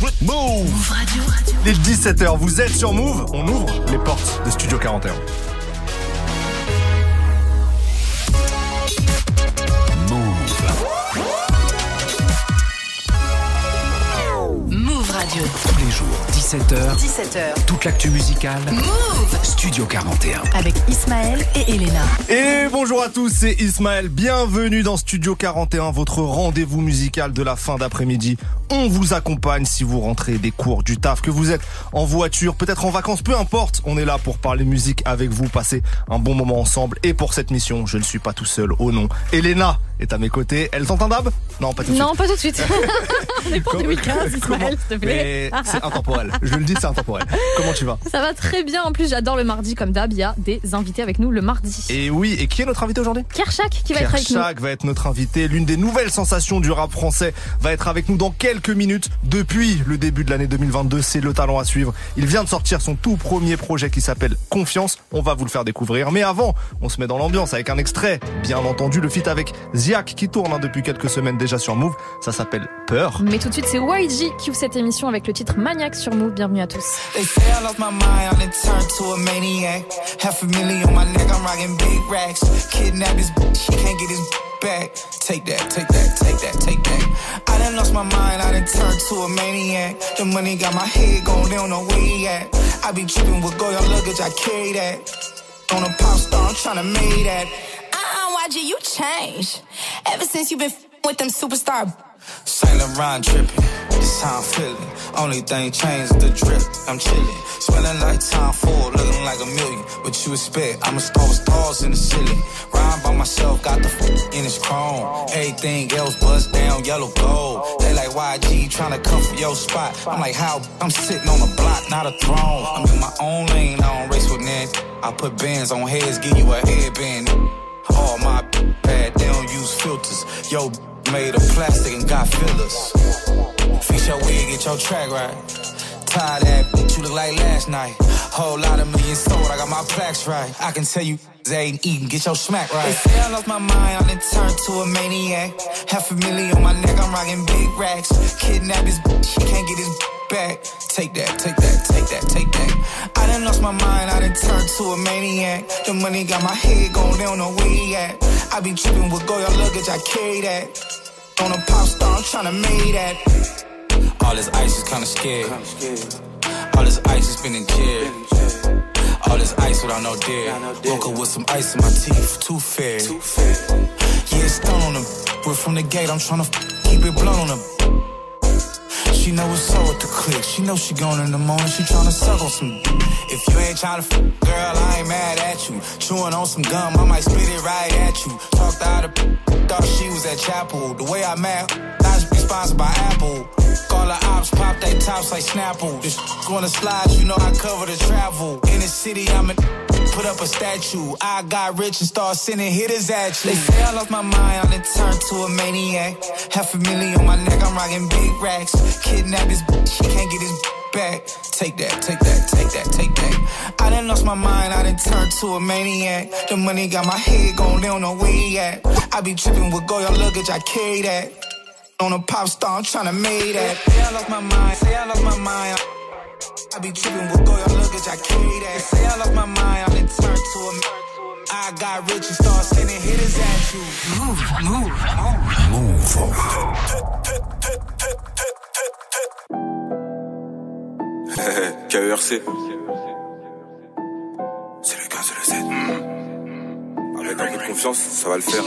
Move Radio. Les 17h, vous êtes sur Move On ouvre les portes de Studio 41. Move Radio. Tous les jours, 17h, 17h. toute l'actu musicale. Move Studio 41. avec Ismaël et Elena. Et bonjour à tous, c'est Ismaël. Bienvenue dans Studio 41, votre rendez-vous musical de la fin d'après-midi. On vous accompagne si vous rentrez des cours, du taf, que vous êtes en voiture, peut-être en vacances, peu importe. On est là pour parler musique avec vous, passer un bon moment ensemble. Et pour cette mission, je ne suis pas tout seul. Oh non, Elena est à mes côtés. Elle tente un dab? Non, pas tout de suite. Non, pas tout de suite. On est pas en 2015, Ismaël, s'il te plaît. Mais c'est intemporel. Je le dis, c'est intemporel. Comment tu vas? Ça va très bien. En plus, j'adore le mardi comme d'hab. Il y a des invités avec nous le mardi. Et oui, et qui est notre invité aujourd'hui? Kershak qui va être avec nous. Kershak va être notre invité. L'une des nouvelles sensations du rap français va être avec nous dans quelques minutes. Depuis le début de l'année 2022, c'est le talent à suivre. Il vient de sortir son tout premier projet qui s'appelle Confiance. On va vous le faire découvrir. Mais avant, on se met dans l'ambiance avec un extrait. Bien entendu, le feat avec Ziak qui tourne hein, depuis quelques semaines déjà sur Move. Ça s'appelle Peur. Mais tout de suite, c'est YG qui ouvre cette émission avec le titre Maniac sur Move. Bienvenue à tous. They say I lost my mind, I turned to a maniac. Half a million my neck, I'm rocking big racks. Kidnap his can't get his back. Take that, take that, take that, take that. I done lost my mind, I done turned to a maniac. The money got my head going, they don't know where he at. I be tripping with Goya luggage, I carry that. On a pop star, I'm tryna make that. Uh-uh, YG, you changed. Ever since you been f- with them superstar. Saint Laurent dripping, this how I'm feeling. Only thing changed the drip. I'm chilling, smelling like time Ford, looking like a million. What you expect? I'm a star with stars in the ceiling. Rhyme by myself, got the f- in his chrome. Everything else bust down, yellow gold. They like YG trying to come for your spot. I'm like, how? I'm sitting on a block, not a throne. I'm in my own lane, I don't race with Ned. I put bands on heads, give you a headband. All my bad, they don't use filters. Yo, made of plastic and got fillers. Fix your wig, get your track right. Tie that bitch, you look like last night. Whole lot of millions sold, I got my plaques right. I can tell you, they ain't eating, get your smack right. They say I lost my mind, I done turned to a maniac. Half a million on my neck, I'm rocking big racks. Kidnap his bitch, she can't get his back. Take that, take that, take that, take that. I done lost my mind, I done turned to a maniac. The money got my head going, they don't know where he at. I be tripping with Goya luggage, I carry that. On a pop star, I'm tryna make that. All this ice is kinda scared. All this ice is spinning chair. All this ice without no dare. Woke up with some ice in my teeth, too fair. Yeah, it's done on the. We're from the gate, I'm trying tryna keep it blown on the. She know it's so with the click. She know she going in the morning. She tryna suck on some. If you ain't tryna f, girl, I ain't mad at you. Chewing on some gum, I might spit it right at you. Talked out of thought she was at chapel. The way I mad, I sponsored by Apple. Call the ops, pop they tops like Snapple. This gonna slide, you know I cover the travel. In the city, I'm in. Put up a statue. I got rich and start sending hitters at you. They say I lost my mind, I done turned to a maniac. Half a million on my neck, I'm rocking big racks. Kidnap his bitch, she can't get his back. Take that, take that, take that, take that. I done lost my mind, I done turned to a maniac. The money got my head going, they don't know where he at. I be tripping with Goya luggage, I carry that. On a pop star, I'm tryna make that. Say I lost my mind, say I lost my mind. I be tripping with Goya luggage, I carry that. Say I lost my mind, I done turned to a I got rich and start sending hitters at you. KERC. C'est le gars, c'est le Z. Avec un peu de confiance, ça va le faire.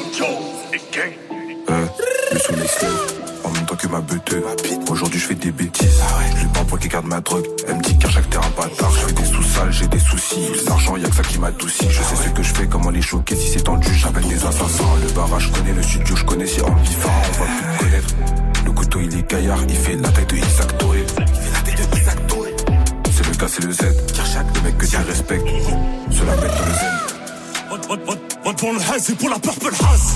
Euh, le sous les slave, en même temps que ma beuteuse. Aujourd'hui je fais des bêtises. Je lui parle pour qu'il garde ma drogue. Elle me dit qu'à chaque terrain bâtard, je fais des sous-sales, j'ai des soucis. L'argent, y'a que ça qui m'adoucit. Je sais ce que je fais, comment les choquer. Si c'est tendu, j'appelle des assassins. Le barrage, je connais le studio, je connais si ambifarant, on va plus me connaître. Le couteau il est gaillard, il fait la taille de Isaac Touré. Il fait la taille de Isaac Touré. C'est le gars, c'est le Z. Le mec que tu respectes. Cela met dans le zen. Pas devant le haze, c'est pour la purple haze.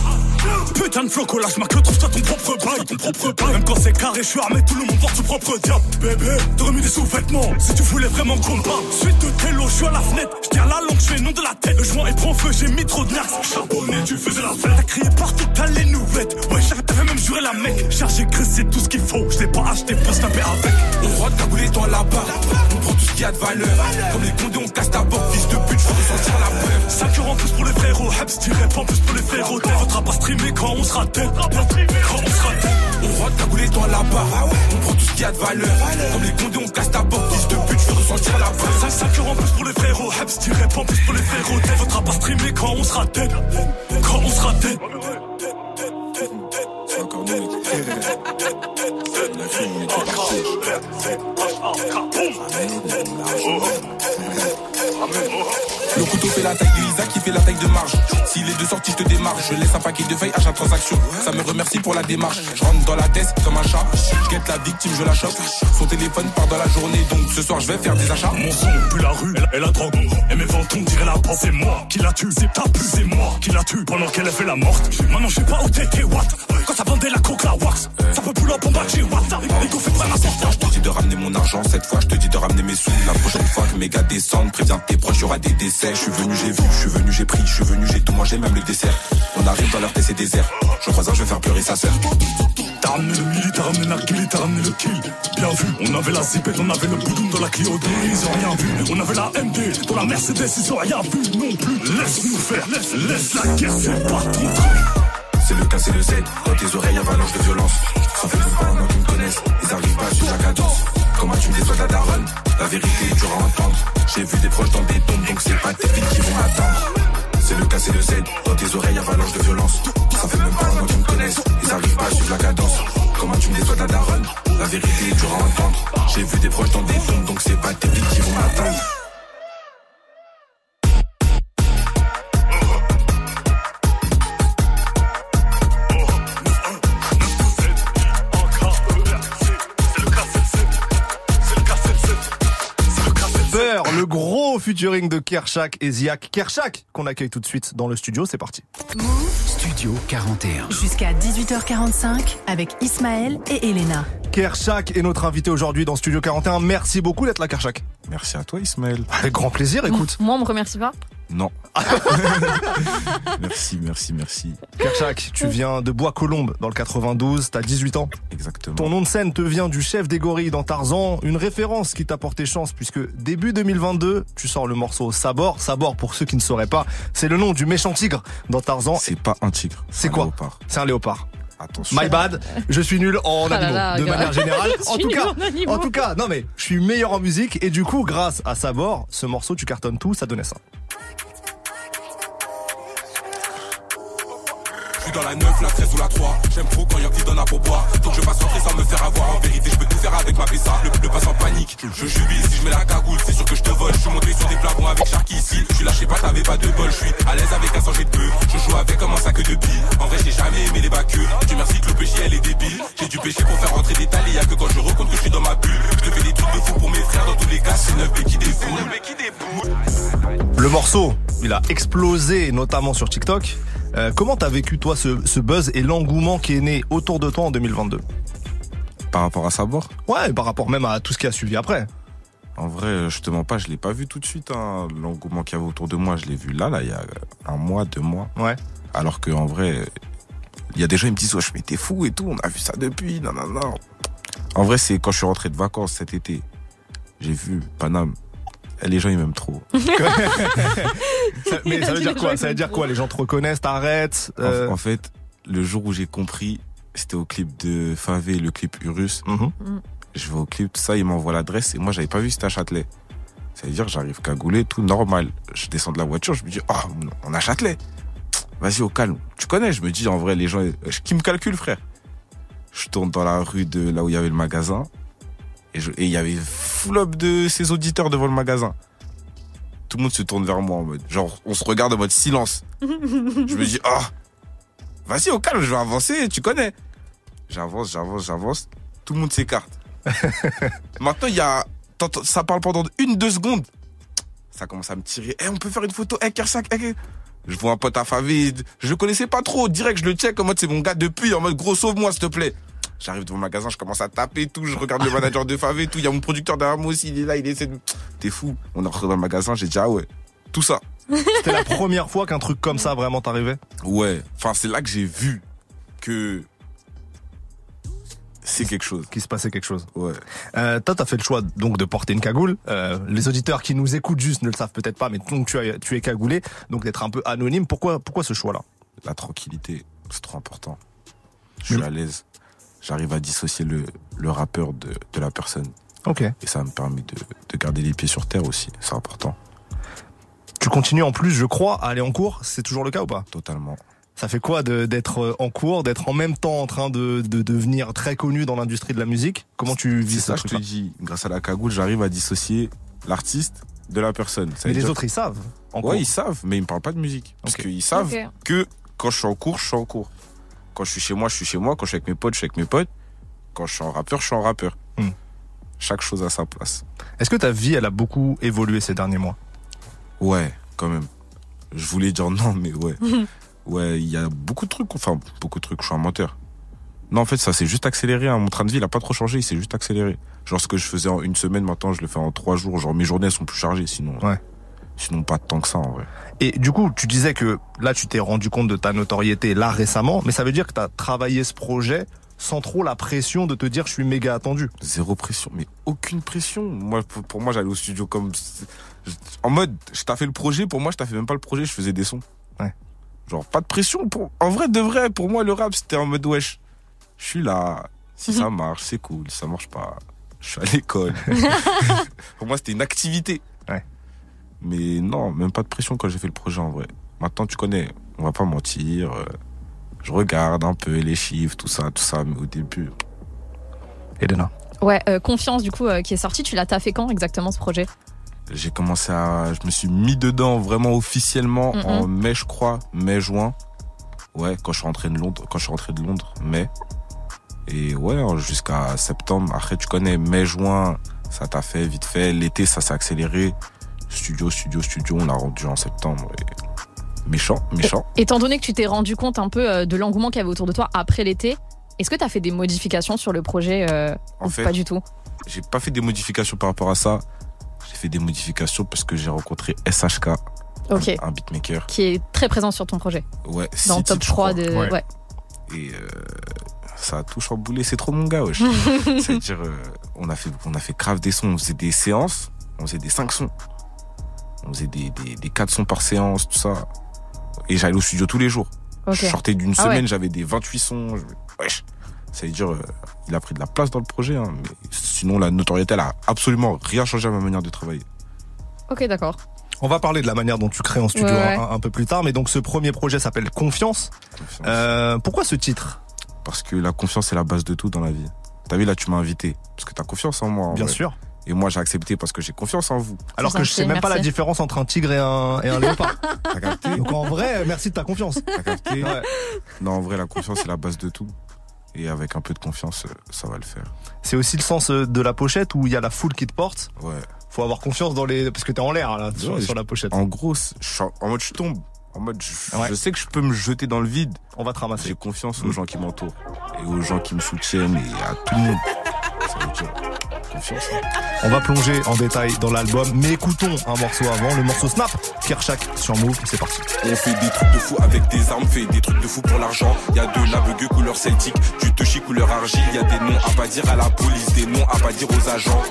Putain de floco, lâche ma queue, trouve-toi ton propre bail, ton propre bail. Même quand c'est carré, je suis armé, tout le monde porte son propre diable. Bébé, t'aurais mis des sous-vêtements, si tu voulais vraiment qu'on parle. Suite de télo, je suis à la fenêtre, je tiens la langue, je fais nom de la tête. Le joint est prend feu, j'ai mis trop de nerfs. Charbonné, tu faisais la fête. T'as crié partout, t'as les nouvelles. Ouais, t'avais même juré la mec. Chargé, c'est tout ce qu'il faut. Je pas acheté pour se taper avec. Au droit de cagoulé, toi là-bas. On a de valeur. Comme les condés, on casse ta porte, fils de pute, je veux ressentir la peur. 5 euros en plus pour les frérots, Hebs direct en plus pour les frérots. Votre pas streamer quand on sera tête. Quand on sera tête. Droit de cagoulé, toi là-bas. On prend tout ce qu'il y a de valeur. Comme les condés, on casse ta porte, fils de pute, je veux ressentir la peur. 5 euros en plus pour les frérots, Hebs direct en plus pour les frérots. Votre pas streamer quand on sera tête. Quand on sera tête la thune, mais tu partais. Amène-nous de l'argent. Amène-nous. Le couteau fait la taille de Isaac qui fait la taille de marge. S'il est de sortie, je te démarre. Je laisse un paquet de feuilles à chaque transaction. Ça me remercie pour la démarche. Je rentre dans la tête comme un chat. Je guette la victime, je la chope. Son téléphone part dans la journée, donc ce soir je vais faire des achats. Mon son pue la rue, elle, elle a drogue. Et mes ventons dirait la porte. C'est moi qui la tue, c'est ta plus, c'est moi qui la tue pendant qu'elle a fait la morte. Maintenant je sais pas où t'étais, what? Quand ça vendait la coke, la wax. Ça peut plus la bombe chez what. Et qu'on fait pas n'importe Je te dis de ramener mon argent, cette fois je te dis de ramener mes sous. La prochaine fois que mes gars descendent, préviens tes proches, y'aura des décès. Je suis venu, j'ai vu, je suis venu, j'ai pris, je suis venu, j'ai tout mangé, même le dessert. On arrive dans leur TC désert. Je crois un, je vais faire pleurer sa sœur. T'as ramené le mili, t'as ramené Narguili, t'as ramené le kill. Bien vu, on avait la zipette, on avait le boudoum dans la Clio D, ils ont rien vu. On avait la MD, dans la Mercedes, ils ont rien vu non plus. Laisse-nous faire, laisse, laisse la guerre, c'est pas ton truc. C'est le cas, c'est le Z. Dans tes oreilles, avalanche de violence. Ça fait longtemps qu'ils me connaissent. Ils arrivent pas sur la cadence. Comment tu me déçois ta daronne La vérité est dure à entendre. J'ai vu des proches dans des tombes, donc c'est pas tes filles qui vont m'attendre. C'est le cas, c'est le Z. Dans tes oreilles, avalanche de violence. Ça fait même pas longtemps qu'ils me connaissent. Ils arrivent pas à suivre la cadence. Comment tu me déçois ta daronne La vérité est dure à entendre. J'ai vu des proches dans des tombes, donc c'est pas tes filles qui vont m'attendre. Featuring de Kershak et Ziak. Kershak, qu'on accueille tout de suite dans le studio, c'est parti. Studio 41. Jusqu'à 18h45 avec Ismaël et Elena. Kershak est notre invité aujourd'hui dans Studio 41. Merci beaucoup d'être là, Kershak. Merci à toi, Ismaël. Avec grand plaisir, écoute. Moi, on me remercie pas. Non. merci, merci, merci. Kershak, tu viens de Bois-Colombes dans le 92, t'as 18 ans. Exactement. Ton nom de scène te vient du chef des gorilles dans Tarzan, une référence qui t'a porté chance puisque début 2022, tu sors le morceau Sabor. Sabor, pour ceux qui ne sauraient pas, c'est le nom du méchant tigre dans Tarzan. C'est pas un tigre. C'est un quoi léopard. C'est un léopard. Attention. My bad, je suis nul en Ah là animaux là, de manière générale. En tout cas, en tout cas, non mais je suis meilleur en musique et du coup, grâce à Sabor, ce morceau tu cartonnes tout, ça donnait ça. Dans la 9, la 13 ou la 3. J'aime trop quand y'a qui donne à pourboire. Donc je passe rentrer sans me faire avoir. En vérité, je peux tout faire avec ma PSA. Le, le passe en panique. Je jubile si je mets la cagoule. C'est sûr que je te vole. Je suis monté sur des flacons avec Sharky ici. Je suis lâché pas, t'avais pas de bol. Je suis à l'aise avec un sang de peu. Je joue avec comme un sac de billes. En vrai, j'ai jamais aimé les bacs. Dieu merci que le péché, elle est débile. J'ai dû pêcher pour faire rentrer des talés. Y'a que quand je recompte que je suis dans ma bulle. Je te fais des trucs de fou pour mes frères. Dans tous les cas, c'est 9 qui déboule. Le morceau, il a explosé, notamment sur TikTok. Euh, comment t'as vécu toi ce, ce buzz et l'engouement qui est né autour de toi en 2022 Par rapport à Sabor Ouais, et par rapport même à tout ce qui a suivi après. En vrai, je te mens pas, je l'ai pas vu tout de suite. Hein. L'engouement qu'il y avait autour de moi, je l'ai vu là, là, il y a un mois, deux mois. Ouais. Alors que en vrai, il y a des gens qui me disent, ouais, je m'étais fou et tout, on a vu ça depuis, non, non, non. En vrai, c'est quand je suis rentré de vacances cet été, j'ai vu Paname. Les gens, ils m'aiment trop. Ça- mais ça veut dire quoi Ça veut dire quoi Les gens te reconnaissent, t'arrêtes En- euh, En, fait, le jour où j'ai compris, c'était au clip de Favé, le clip Urus. mhm. Je vais au clip, tout ça, il m'envoie l'adresse et moi, j'avais pas vu c'était à Châtelet. Ça veut dire, j'arrive cagoulé, tout normal. Je descends de la voiture, je me dis, ah, on a Châtelet. Vas-y, au calme. Tu connais, je me dis, en vrai, les gens, euh, qui me calculent, frère. Je tourne dans la rue de là où il y avait le magasin. Et il y avait full up de ces auditeurs devant le magasin. Tout le monde se tourne vers moi en mode, genre, on se regarde en mode silence. Je me dis, ah, vas-y, au calme, je vais avancer, tu connais. J'avance, j'avance, j'avance. Tout le monde s'écarte. Maintenant, il y a. Ça parle pendant une, deux secondes. Ça commence à me tirer. Eh, on peut faire une photo. Eh, Kersak, eh, eh. Je vois un pote à Favé, je le connaissais pas trop. Direct, je le check en mode c'est mon gars depuis, en mode gros sauve-moi s'il te plaît. J'arrive devant le magasin, je commence à taper tout, je regarde le manager de Favé, tout. Il y a mon producteur derrière moi aussi, il est là, il essaie de. T'es fou. On est rentré dans le magasin, j'ai dit ah ouais, tout ça. C'était la première fois qu'un truc comme ça vraiment t'arrivait? Ouais. Enfin, c'est là que j'ai vu que c'est quelque chose. Qu'il se passait quelque chose. Ouais. Euh, toi, t'as fait le choix donc de porter une cagoule. Euh, les auditeurs qui nous écoutent juste ne le savent peut-être pas, mais donc tu, as, tu es cagoulé, donc d'être un peu anonyme. Pourquoi, pourquoi ce choix-là? La tranquillité, c'est trop important. Je suis à l'aise. J'arrive à dissocier le, le rappeur de, de la personne. Ok. Et ça me permet de, de garder les pieds sur terre aussi. C'est important. Tu continues en plus, je crois, à aller en cours. C'est toujours le cas ou pas? Totalement. Ça fait quoi de- d'être en cours, d'être en même temps en train de, de devenir très connu dans l'industrie de la musique? Comment tu vis C'est ce ça, je te dis. Grâce à la cagoule, j'arrive à dissocier l'artiste de la personne. Ça Mais les autres, ils savent. En Ouais, cours. ils savent, mais ils me parlent pas de musique. Parce qu'ils savent que quand je suis en cours, je suis en cours. Quand je suis chez moi, je suis chez moi. Quand je suis avec mes potes, je suis avec mes potes. Quand je suis en rappeur, je suis en rappeur. Hmm. Chaque chose à sa place. Est-ce que ta vie, elle a beaucoup évolué ces derniers mois? Ouais, quand même. Je voulais dire non, mais ouais. ouais, il y a beaucoup de trucs. Enfin, beaucoup de trucs. Je suis un menteur. Non, en fait, ça s'est juste accéléré. hein. Mon train de vie, il a pas trop changé. Il s'est juste accéléré. Genre, ce que je faisais en une semaine, maintenant, je le fais en trois jours. Genre, mes journées, elles sont plus chargées. Sinon, Ouais. Sinon pas tant que ça, en vrai. Et du coup, tu disais que là, tu t'es rendu compte de ta notoriété là récemment, mais ça veut dire que tu as travaillé ce projet sans trop la pression de te dire je suis méga attendu. Zéro pression, mais aucune pression. Moi, pour, moi, j'allais au studio comme en mode, je t'ai fait le projet. Pour moi, je t'ai fait même pas le projet, je faisais des sons. Ouais. Genre pas de pression. Pour, en vrai, de vrai, pour moi, le rap, c'était en mode wesh. Je suis là. Si ça marche, c'est cool. Si ça marche pas, je suis à l'école. pour moi, c'était une activité. Mais non, même pas de pression quand j'ai fait le projet en vrai. Maintenant, tu connais, on va pas mentir. euh, Je regarde un peu les chiffres, tout ça, tout ça, mais au début, Elena. Ouais, euh, Confiance, du coup, euh, qui est sorti. Tu l'as taffé quand exactement ce projet? J'ai commencé à, je me suis mis dedans vraiment officiellement en mai, je crois, mai juin. Ouais, quand je suis rentré de Londres, quand je suis rentré de Londres, mai. Et ouais, hein, jusqu'à septembre. Après, tu connais, mai, juin, ça t'a fait vite fait. L'été, ça s'est accéléré. Studio, studio, studio, on l'a rendu en septembre. Et Méchant, méchant. Étant donné que tu t'es rendu compte un peu euh, de l'engouement qu'il y avait autour de toi après l'été, est-ce que tu as fait des modifications sur le projet euh, En ou fait, pas du tout? j'ai pas fait des modifications par rapport à ça. J'ai fait des modifications parce que j'ai rencontré SHK, Ok. un beatmaker. Qui est très présent sur ton projet. Ouais, Dans le top titres, je 3 crois. de. Ouais. Ouais. Et euh, ça a tout chamboulé. C'est trop mon gars, wesh. C'est-à-dire, euh, on a fait, on a fait grave des sons. On faisait des séances. On faisait des 5 sons. On faisait des, des, des 4 sons par séance, tout ça. Et j'allais au studio tous les jours. Je sortais d'une Ah semaine, ouais. j'avais des 28 sons. Je- Wesh. Ça veut dire, euh, il a pris de la place dans le projet. Hein, mais sinon, la notoriété, elle a absolument rien changé à ma manière de travailler. Ok, d'accord. On va parler de la manière dont tu crées en studio Ouais, ouais. Un, un peu plus tard, mais donc ce premier projet s'appelle Confiance. Confiance. Euh, pourquoi ce titre? Parce que la confiance, c'est la base de tout dans la vie. T'as vu, là, tu m'as invité. Parce que t'as confiance en moi. en Bien vrai. sûr. Et moi, j'ai accepté parce que j'ai confiance en vous. Alors que je sais même pas la différence entre un tigre et un, et un léopard. T'as capté Donc en vrai, merci de ta confiance. T'as capté Ouais. Non, en vrai, la confiance, c'est la base de tout. Et avec un peu de confiance, euh, ça va le faire. C'est aussi le sens euh, de la pochette où il y a la foule qui te porte. Ouais. Faut avoir confiance dans les parce que t'es en l'air là sur, Ouais, sur je- la pochette. En gros, c'est- je suis en en mode je tombe. En mode je, Ouais. je sais que je peux me jeter dans le vide. On va te ramasser. J'ai confiance aux gens qui m'entourent. Et aux gens qui me soutiennent et à tout le monde. Hein. On va plonger en détail dans l'album, mais écoutons un morceau avant, le morceau Snap, Kershak sur Move, c'est parti. On fait des trucs de fou avec des armes, fait des trucs de fou pour l'argent. Y a de l'aveugle couleur celtique, du touchy couleur argile. Y a des noms à pas dire à la police, des noms à pas dire aux agents.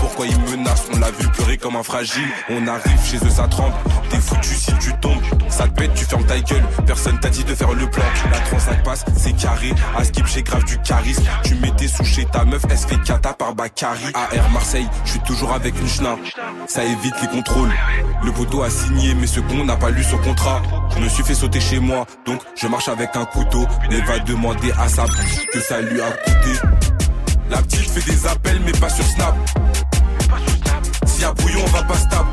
Pourquoi ils menacent On l'a vu pleurer comme un fragile. On arrive chez eux, ça tremble. T'es foutu si tu tombes. Ça te pète, tu fermes ta gueule. Personne t'a dit de faire le plan. La transac passe, c'est carré. À skip, j'ai grave du charisme. Tu mettais sous chez ta meuf, elle se fait cata par AR Marseille, je suis toujours avec une schna. Ça évite les contrôles. Le poteau a signé, mais ce con n'a pas lu son contrat. Je me suis fait sauter chez moi, donc je marche avec un couteau. Elle va demander à sa bouche que ça lui a coûté. La petite fait des appels, mais pas sur Snap. S'il y a brouillon, on va pas stable.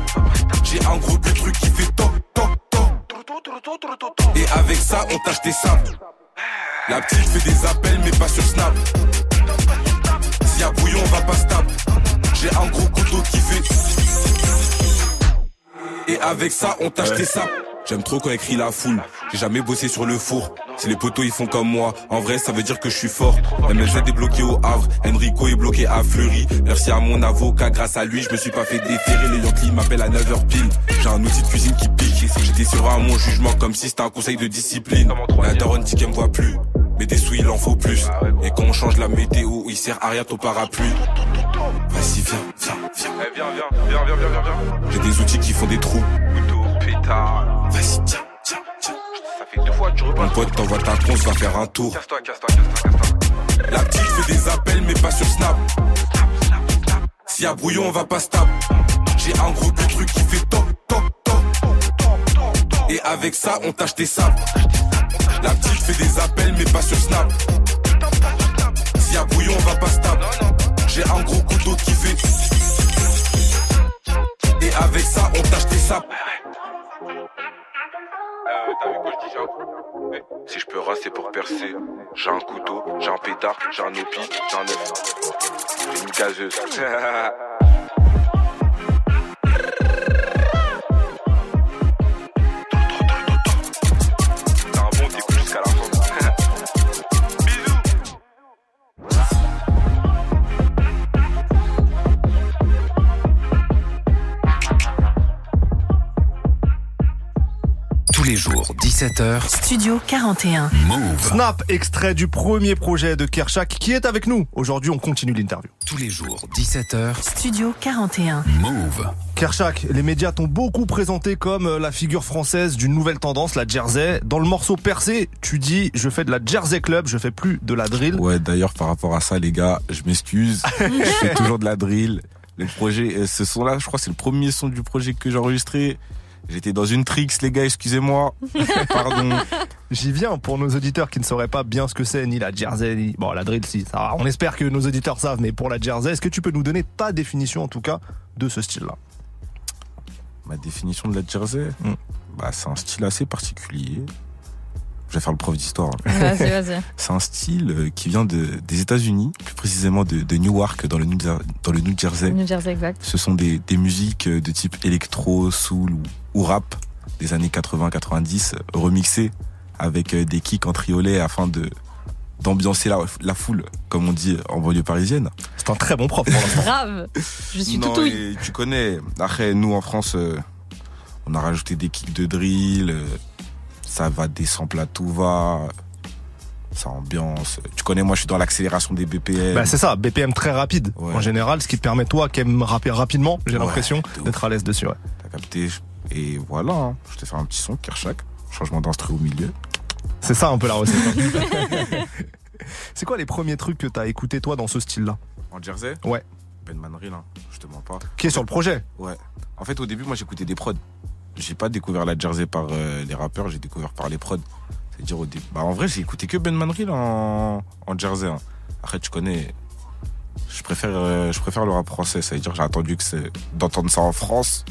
J'ai un gros but truc qui fait top, top, top. Et avec ça, on tâche des sables. La petite fait des appels, mais pas sur Snap. S'il y a brouillon, on va pas stable. J'ai un gros couteau qui fait. Et avec ça, on tâche des sables. J'aime trop quand écrit la foule. J'ai jamais bossé sur le four. Si les poteaux ils font comme moi, en vrai ça veut dire que je suis fort. MLZ est bloqué au Havre, Enrico est bloqué à Fleury. Merci à mon avocat, grâce à lui je me suis pas fait déterrer. Les Yankees m'appellent à 9h pile. J'ai un outil de cuisine qui pique. J'étais sur à mon jugement comme si c'était un conseil de discipline. La daronne dit qu'elle me voit plus. Mais des sous il en faut plus. Et quand on change la météo, il sert à rien ton parapluie. Vas-y viens, viens, viens. Eh, viens, viens, viens, viens, viens, viens. J'ai des outils qui font des trous. Pétard. Vas-y tiens, tiens, tiens. Ça fait deux fois que tu Mon repasses. pote t'envoie ta conce, va faire un tour. Casse-toi, casse-toi, casse-toi, casse-toi. La petite fait des appels mais pas sur Snap. S'il y a brouillon on va pas stable. J'ai un gros gros truc qui fait top top top. Et avec ça on tâche tes sables. La petite fait des appels mais pas sur Snap. S'il y a brouillon on va pas stable. J'ai un gros couteau qui fait. Et avec ça on tâche tes sables. Euh, Eh, Si je peux raser pour percer, j'ai un couteau, j'ai un pétard, j'ai un opi, j'ai un œuf. J'ai une gazeuse. les jours, 17h, Studio 41. Move. Snap, extrait du premier projet de Kershak qui est avec nous. Aujourd'hui, on continue l'interview. Tous les jours, 17h, Studio 41. Move. Kershak, les médias t'ont beaucoup présenté comme euh, la figure française d'une nouvelle tendance, la Jersey. Dans le morceau percé, tu dis je fais de la Jersey Club, je fais plus de la drill. Ouais, d'ailleurs, par rapport à ça, les gars, je m'excuse. je fais toujours de la drill. Le projet, euh, ce son-là, je crois, que c'est le premier son du projet que j'ai enregistré. J'étais dans une trix, les gars, excusez-moi. Pardon. J'y viens pour nos auditeurs qui ne sauraient pas bien ce que c'est, ni la Jersey, ni... Bon, la drill, si, ça va. On espère que nos auditeurs savent, mais pour la Jersey, est-ce que tu peux nous donner ta définition, en tout cas, de ce style-là? Ma définition de la Jersey, Mm. bah, c'est un style assez particulier. Je vais faire le prof d'histoire. hein. Vas-y, vas-y. C'est un style euh, qui vient de, des États-Unis, plus précisément de, de Newark, dans le New, Jer- dans le New Jersey. New Jersey, exact. Ce sont des, des musiques euh, de type électro, soul ou, ou rap des années 80-90 euh, remixées avec euh, des kicks en triolet afin de d'ambiancer la, la foule, comme on dit en banlieue parisienne. C'est un très bon prof. Grave. Je suis Non, tout oui. et tu connais. Après, nous en France, euh, on a rajouté des kicks de drill. euh, ça va des samples à tout va. Ça ambiance. Tu connais, moi, je suis dans l'accélération des BPM. Bah, c'est ça, BPM très rapide Ouais. en général, ce qui te permet toi qui aime rapper rapidement, j'ai Ouais, l'impression d'être à l'aise dessus. Ouais. T'as capté. Et voilà, hein. je t'ai fait un petit son, Kershak. Changement d'instru au milieu. C'est ça un peu la recette. hein. c'est quoi les premiers trucs que t'as écouté toi dans ce style-là? En Jersey? Ouais. Ben Manril, hein, je te mens pas. Qui est sur le projet? Ouais. En fait, au début, moi, j'écoutais des prods. J'ai pas découvert la Jersey par euh, les rappeurs, j'ai découvert par les prods. C'est-à-dire au début. Bah, en vrai, j'ai écouté que Ben Manril en, en Jersey. hein. Après, tu connais. Je préfère, euh, je préfère le rap français. C'est-à-dire, j'ai attendu que c'est d'entendre ça en France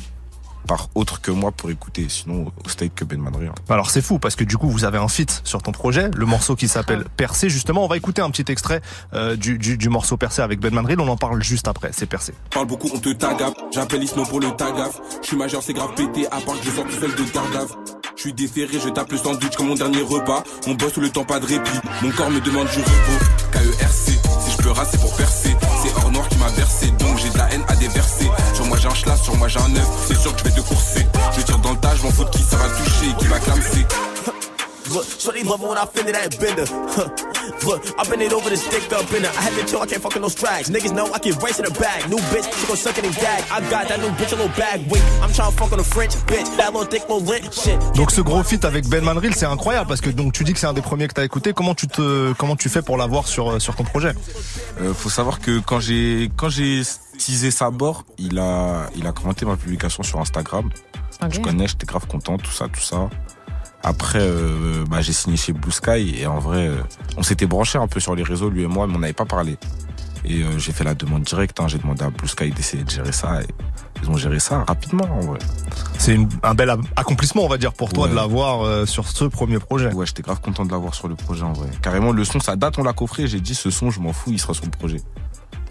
par autre que moi pour écouter. Sinon, au steak que Ben Manril. hein. Alors c'est fou parce que du coup vous avez un feat sur ton projet, le morceau qui s'appelle Percé justement. On va écouter un petit extrait euh, du, du, du morceau Percé avec Ben Manril, on en parle juste après, c'est Percé. Parle beaucoup, on te tagave. J'appelle Ismo pour le tagaf. Je suis majeur, c'est grave pété, à part que je sors tout seul de Gardave. Je suis déféré, je tape le sandwich comme mon dernier repas. On bosse tout le temps, pas de répit. Mon corps me demande du repos. KERC, raser pour percer. C'est hors noir qui m'a versé, donc j'ai de la haine à déverser. Sur moi j'ai un schlass, sur moi j'ai un œuf. C'est sûr que je vais te courser. Je tire dans le tas, je m'en fous de qui ça va toucher et qui va clamser. Look, shorty love when I fend it that bender. Huh. Look, I bend it over the stick up in her. I had to chill, I can't fucking no strags. Niggas know I get race in the bag. New bitch, she gon' suck it and gag. I got that new bitch a little bag. Wait, I'm tryna fuck on a French bitch. That little thick little lint shit. Donc ce gros feat avec Ben Manril, c'est incroyable parce que donc tu dis que c'est un des premiers que t'as écouté. Comment tu te comment tu fais pour l'avoir sur euh, sur ton projet? Euh, faut savoir que quand j'ai quand j'ai teasé sa bord, il a il a commenté ma publication sur Instagram. Ok. Je connais, j'étais grave content, tout ça, tout ça. Après, euh, bah, j'ai signé chez Blue Sky et en vrai, euh, on s'était branché un peu sur les réseaux, lui et moi, mais on n'avait pas parlé. Et euh, j'ai fait la demande directe, hein, j'ai demandé à Blue Sky d'essayer de gérer ça et ils ont géré ça rapidement en vrai. C'est un bel accomplissement, on va dire, pour toi Ouais. de l'avoir sur ce premier projet. Ouais, j'étais grave content de l'avoir sur le projet en vrai. Carrément, le son, ça date, on l'a coffré, j'ai dit ce son, je m'en fous, il sera sur le projet.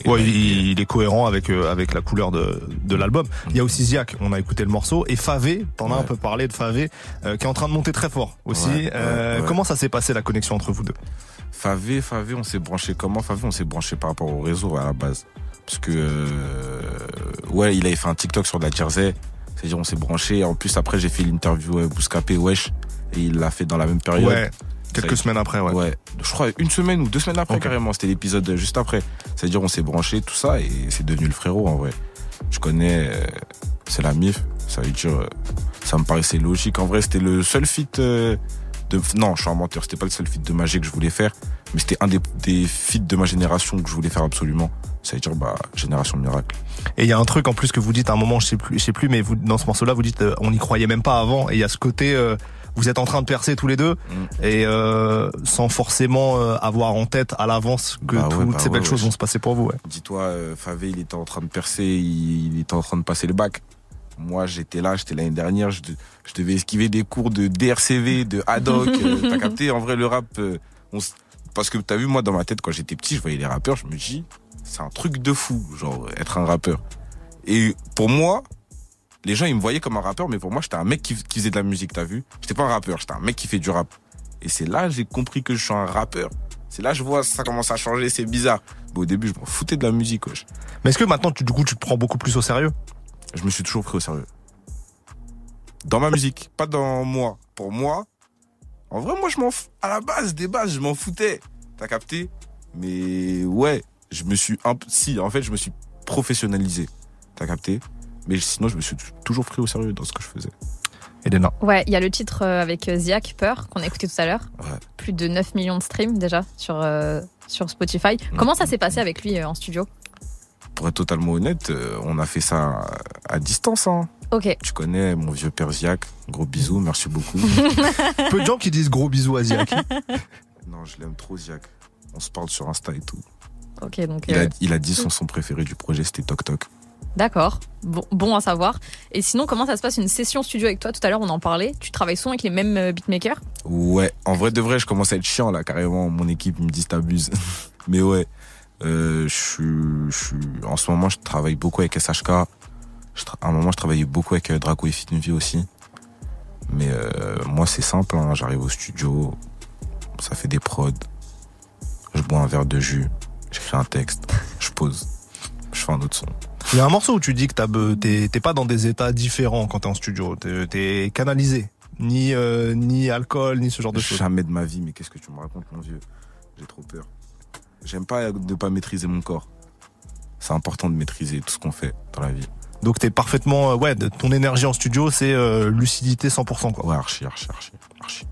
Ouais, il, il est cohérent avec euh, avec la couleur de, de l'album. Il y a aussi Ziak, on a écouté le morceau, et Favé, t'en as un peu parlé de Favé, euh, qui est en train de monter très fort aussi. Ouais, Euh. Comment ça s'est passé la connexion entre vous deux? Favé, Favé, on s'est branché comment Favé, on s'est branché par rapport au réseau à la base. Parce que, euh, ouais, il avait fait un TikTok sur de la Jersey. C'est-à-dire, on s'est branché. En plus, après, j'ai fait l'interview Bouscapé, Wesh. Et il l'a fait dans la même période. Ouais, quelques semaines après, ouais. Ouais, je crois une semaine ou deux semaines après carrément. C'était l'épisode juste après. C'est-à-dire, on s'est branché, tout ça, et c'est devenu le frérot en vrai. Je connais, euh, c'est la MIF. Ça veut dire, euh, ça me paraissait logique. En vrai, c'était le seul feat euh, de. Non, je suis un menteur. C'était pas le seul feat de Magic que je voulais faire, mais c'était un des, des feats de ma génération que je voulais faire absolument. Ça veut dire, bah, Génération Miracle. Et il y a un truc en plus que vous dites à un moment, je sais plus, je sais plus, mais vous dans ce morceau-là, vous dites, euh, on n'y croyait même pas avant. Et il y a ce côté, euh, vous êtes en train de percer tous les deux, Mm. et euh, sans forcément euh, avoir en tête à l'avance que Bah ouais, toutes bah ces belles ouais, choses ouais. vont se passer pour vous. Ouais. Dis-toi, euh, Favé, il était en train de percer, il, il était en train de passer le bac. Moi, j'étais là, j'étais l'année dernière, je, de- je devais esquiver des cours de DRCV, de Haddock. euh, T'as capté En vrai, le rap, euh, on s- parce que t'as vu, moi, dans ma tête, quand j'étais petit, je voyais les rappeurs, je me dis, c'est un truc de fou, genre, être un rappeur. Et pour moi, les gens, ils me voyaient comme un rappeur, mais pour moi, j'étais un mec qui, qui faisait de la musique, t'as vu? J'étais pas un rappeur, j'étais un mec qui fait du rap. Et c'est là, j'ai compris que je suis un rappeur. C'est là, je vois, ça commence à changer, c'est bizarre. Mais au début, je m'en foutais de la musique, wesh. Mais est-ce que maintenant, tu, du coup, tu te prends beaucoup plus au sérieux? Je me suis toujours pris au sérieux. Dans ma musique, pas dans moi. Pour moi, en vrai, moi, je m'en fous. À la base, des bases, je m'en foutais. T'as capté? Mais ouais, je me suis un p- Si, en fait, je me suis professionnalisé. T'as capté? Mais sinon, je me suis toujours pris au sérieux dans ce que je faisais. Elena. Ouais, il y a le titre euh, avec euh, Ziak, Peur, qu'on a écouté tout à l'heure. Ouais. Plus de 9 millions de streams déjà sur, euh, sur Spotify. Mm. Comment ça s'est passé avec lui euh, en studio? Pour être totalement honnête, euh, on a fait ça à distance. Hein. Ok. Tu connais mon vieux père Ziak. Gros bisous, merci beaucoup. Peu de gens qui disent gros bisous à Ziak. non, je l'aime trop, Ziak. On se parle sur Insta et tout. Ok, donc. Il, euh, a, il a dit son son préféré du projet, c'était Tok Tok. D'accord. Bon, à savoir. Et sinon, comment ça se passe une session studio avec toi Tout à l'heure, on en parlait. Tu travailles souvent avec les mêmes euh, beatmakers Ouais, en vrai de vrai, je commence à être chiant là, carrément. Mon équipe me dit t'abuses. Mais ouais, euh, je en ce moment, je travaille beaucoup avec SHK. À un moment, je travaillais beaucoup avec euh, Draco et Fitnevie aussi. Mais moi, c'est simple. hein, J'arrive au studio, ça fait des prods. Je bois un verre de jus, j'écris un texte, je pose, je fais un autre son. Il y a un morceau où tu dis que t'es t'es pas dans des états différents quand t'es en studio. T'es t'es canalisé. Ni, euh, ni alcool, ni ce genre de choses. Jamais de ma vie, mais qu'est-ce que tu me racontes, mon vieux? J'ai trop peur. J'aime pas ne pas maîtriser mon corps. C'est important de maîtriser tout ce qu'on fait dans la vie. Donc t'es parfaitement, euh, ouais, de- ton énergie en studio, c'est euh, lucidité 100%, quoi. Ouais, archi, archi, archi, archi.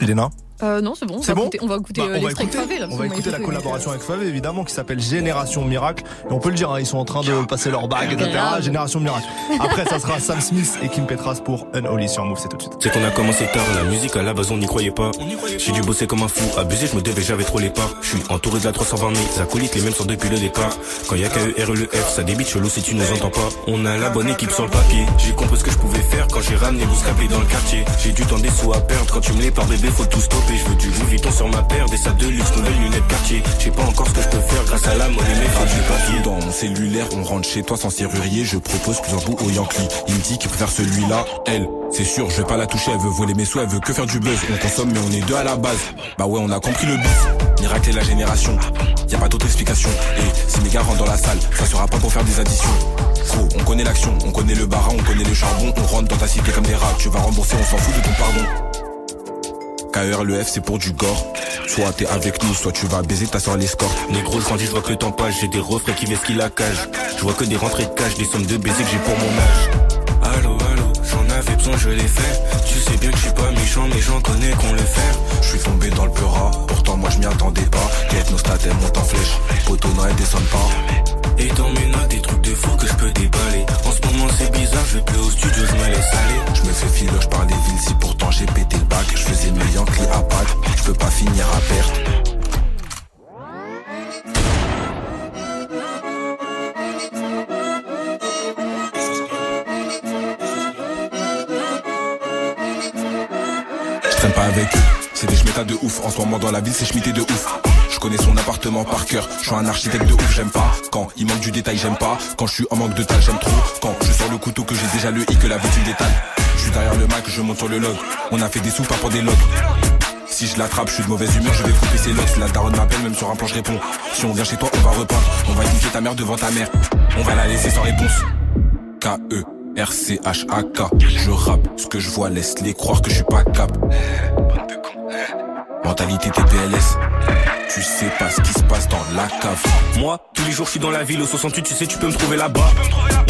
Elena? Euh, Non, c'est bon. on C'est va bon écouter- On va écouter Bah, on va l'extrait de écouter, Favé, là, on parce va qu'on a écouter la collaboration avec Favé, évidemment, qui s'appelle Génération Miracle. Et on peut le dire, hein, ils sont en train de passer leur bague, etc. Génération Miracle. Après, ça sera Sam Smith et Kim Petras pour Unholy sur Move, c'est tout de suite. C'est qu'on a commencé tard, la musique à la base on n'y croyait pas. J'ai dû bosser comme un fou, abusé, je me devais, j'avais trop les pas. Je suis entouré de la 320 000, acolytes les mêmes sont depuis le départ. Quand y a KE, RE, F, ça débite chelou si tu nous entends pas. On a la bonne équipe sur le papier. J'ai compris ce que je pouvais faire quand j'ai ramené Bouscapé dans le quartier. J'ai du temps des sous à perdre, quand tu me les par bébé faut tout stopper. Je veux du Louis Vuitton sur ma paire, des sacs de luxe, nouvelles lunettes quartier. Je sais pas encore ce que je peux faire grâce à la monnaie, mais faut du papier. Dans mon cellulaire, on rentre chez toi sans serrurier. Je propose plusieurs bouts au Yankee. Il me dit qu'il préfère celui-là. Elle, c'est sûr, je vais pas la toucher. Elle veut voler mes sous, elle veut que faire du buzz. On consomme, mais on est deux à la base. Bah ouais, on a compris le bif. Miracle et la génération. Y a pas d'autre explication. Et si mes gars rentrent dans la salle, ça sera pas pour faire des additions. Gros, on connaît l'action, on connaît le barin, on connaît le charbon. On rentre dans ta cité comme des rats. Tu vas rembourser, on s'en fout de ton pardon. KER, le F, c'est pour du gore. Soit t'es avec nous, soit tu vas baiser ta soeur l'escorte. Négro, je grandis, je vois que le temps passe, j'ai des refrains qui vesquillent la cage. Je vois que des rentrées de cash, des sommes de baisers que j'ai pour mon âge. Allô, allô, j'en avais besoin, je l'ai fait. Tu sais bien que je suis pas méchant, mais j'en connais qu'on le fait. Je suis tombé dans le peura, pourtant moi je m'y attendais pas. Quête nos stats, elles montent en flèche. Poteau non, elles descendent pas. Et dans mes notes, des trucs de fou que je peux déballer. En ce moment, c'est bizarre, je vais plus au studio, je me laisse aller. Je me fais filoche par les villes si pourtant j'ai pété le bac. Je faisais mes Yankees à Pâques, je peux pas finir à perte. Je traîne pas avec eux, c'est des schmettas de ouf. En ce moment dans la ville, c'est schmitté de ouf. Je connais son appartement par cœur. Je suis un architecte de ouf, j'aime pas. Quand il manque du détail, j'aime pas. Quand je suis en manque de taille, j'aime trop. Quand je sors le couteau que j'ai déjà le i que la du détail. Je suis derrière le mic, je monte sur le log. On a fait des sous pas pour des logs. Si je l'attrape, je suis de mauvaise humeur, je vais couper ses locks. La daronne m'appelle, même sur un plan, je réponds. Si on vient chez toi, on va repeindre. On va niquer ta mère devant ta mère. On va la laisser sans réponse. K-E. R-C-H-A-K Je rappe, ce que je vois laisse-les croire que je suis pas cap Mentalité TPLS Tu sais pas ce qui se passe dans la cave Moi, tous les jours je suis dans la ville au 68, tu sais tu peux me trouver là-bas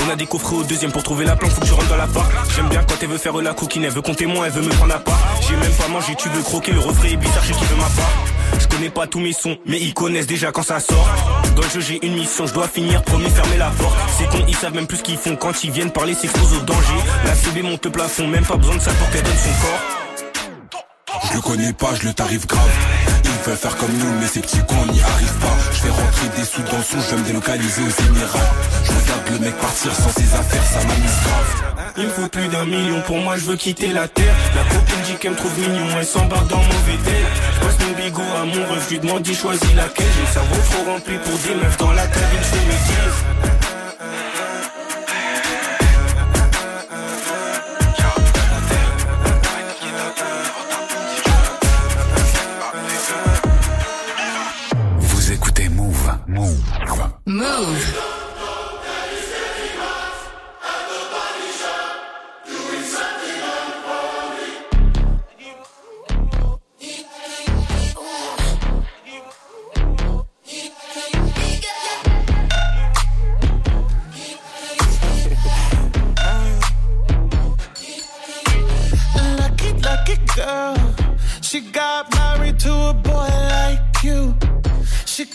On a des coffrets au deuxième pour trouver la planque, faut que je rentre dans la part J'aime bien quand elle veut faire la coquine, elle veut compter moi, elle veut me prendre à part J'ai même pas mangé, tu veux croquer, le refrain est bizarre, je qui veut ma part je connais pas tous mes sons, mais ils connaissent déjà quand ça sort. Dans le jeu, j'ai une mission, je dois finir, promis, fermer la porte. C'est con, ils savent même plus ce qu'ils font quand ils viennent parler, s'exposent au danger. La CB monte le plafond, même pas besoin de sa porte, elle donne son corps. Je le connais pas, je le tarif grave. Veulent faire comme nous, mais ces petits cons n'y arrivent pas. Je fais rentrer des sous dans le je vais me délocaliser aux Émirats. Je regarde le mec partir sans ses affaires, ça m'amuse. Il me faut plus d'un million, pour moi je veux quitter la terre. La copine dit qu'elle me trouve mignon, elle s'embarque dans mon VTL. Je passe mon bigot à mon ref, je lui demande d'y choisir laquelle. J'ai le cerveau trop rempli pour des meufs dans la cabine, je fais Move. Lucky, lucky girl. She got married to a boy like you.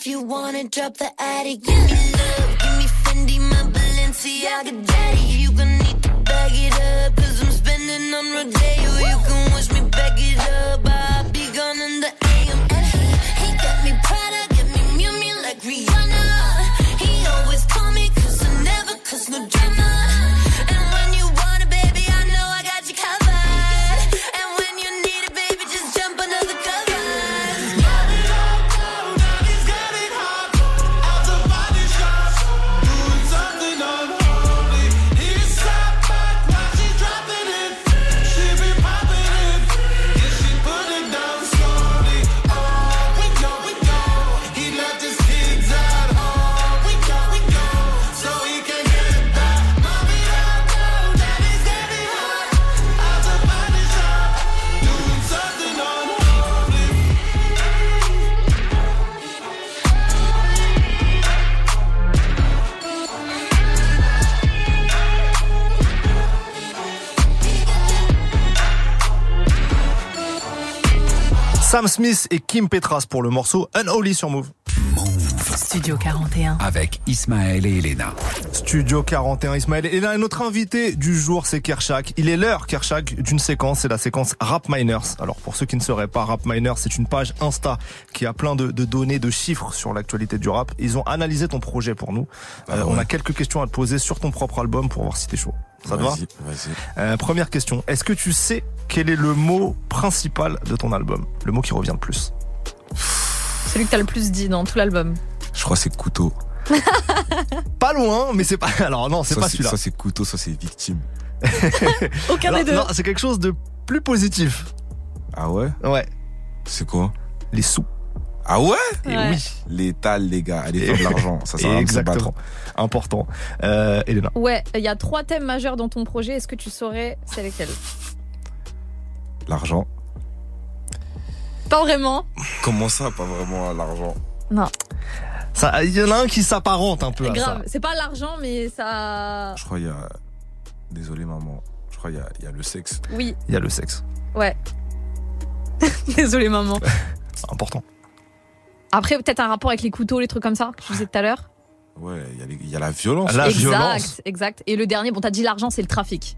If you wanna drop the attic, give me love, give me Fendi, my Balenciaga daddy. You gon' need to bag it up, cause I'm spending on Rodeo. Sam Smith et Kim Petras pour le morceau Unholy sur Move. Studio 41. Avec Ismaël et Elena. Studio 41 Ismaël. Et là, notre invité du jour, c'est Kershak. Il est l'heure, Kershak, d'une séquence. C'est la séquence Rap Miners. Alors, pour ceux qui ne sauraient pas, Rap Miners, c'est une page Insta qui a plein de, de données, de chiffres sur l'actualité du rap. Ils ont analysé ton projet pour nous. Euh, On a quelques questions à te poser sur ton propre album pour voir si t'es chaud. Ça te va Vas-y, vas-y. Euh, Première question. Est-ce que tu sais quel est le mot principal de ton album? Le mot qui revient le plus Celui que t'as le plus dit dans tout l'album. Je crois que c'est couteau. Pas loin, mais c'est pas. Alors non, c'est pas celui-là. Ça c'est couteau, ça c'est victime. Aucun Alors, des deux. Non, c'est quelque chose de plus positif. Ah ouais? Ouais. C'est quoi? Les sous. Ah ouais? Et Ouais. oui. L'étal, les gars. Allez faire de l'argent. Ça sert à rien de se battre. Exactement. Important. Euh, Elena. Ouais, il y a trois thèmes majeurs dans ton projet. Est-ce que tu saurais c'est lesquels? L'argent. Pas vraiment. Comment ça, pas vraiment l'argent? Non. Il y en a un qui s'apparente un peu à Grave. ça. C'est pas l'argent, mais ça. Je crois qu'il y a. Désolé, maman. Je crois qu'il y a, il y a le sexe. Oui. Il y a le sexe. Ouais. Désolée, maman. Important. Après, peut-être un rapport avec les couteaux, les trucs comme ça, que je disais tout à l'heure. Ouais, il y, a y la violence. La exact, violence. exact. Et le dernier, bon, t'as dit l'argent, c'est le trafic.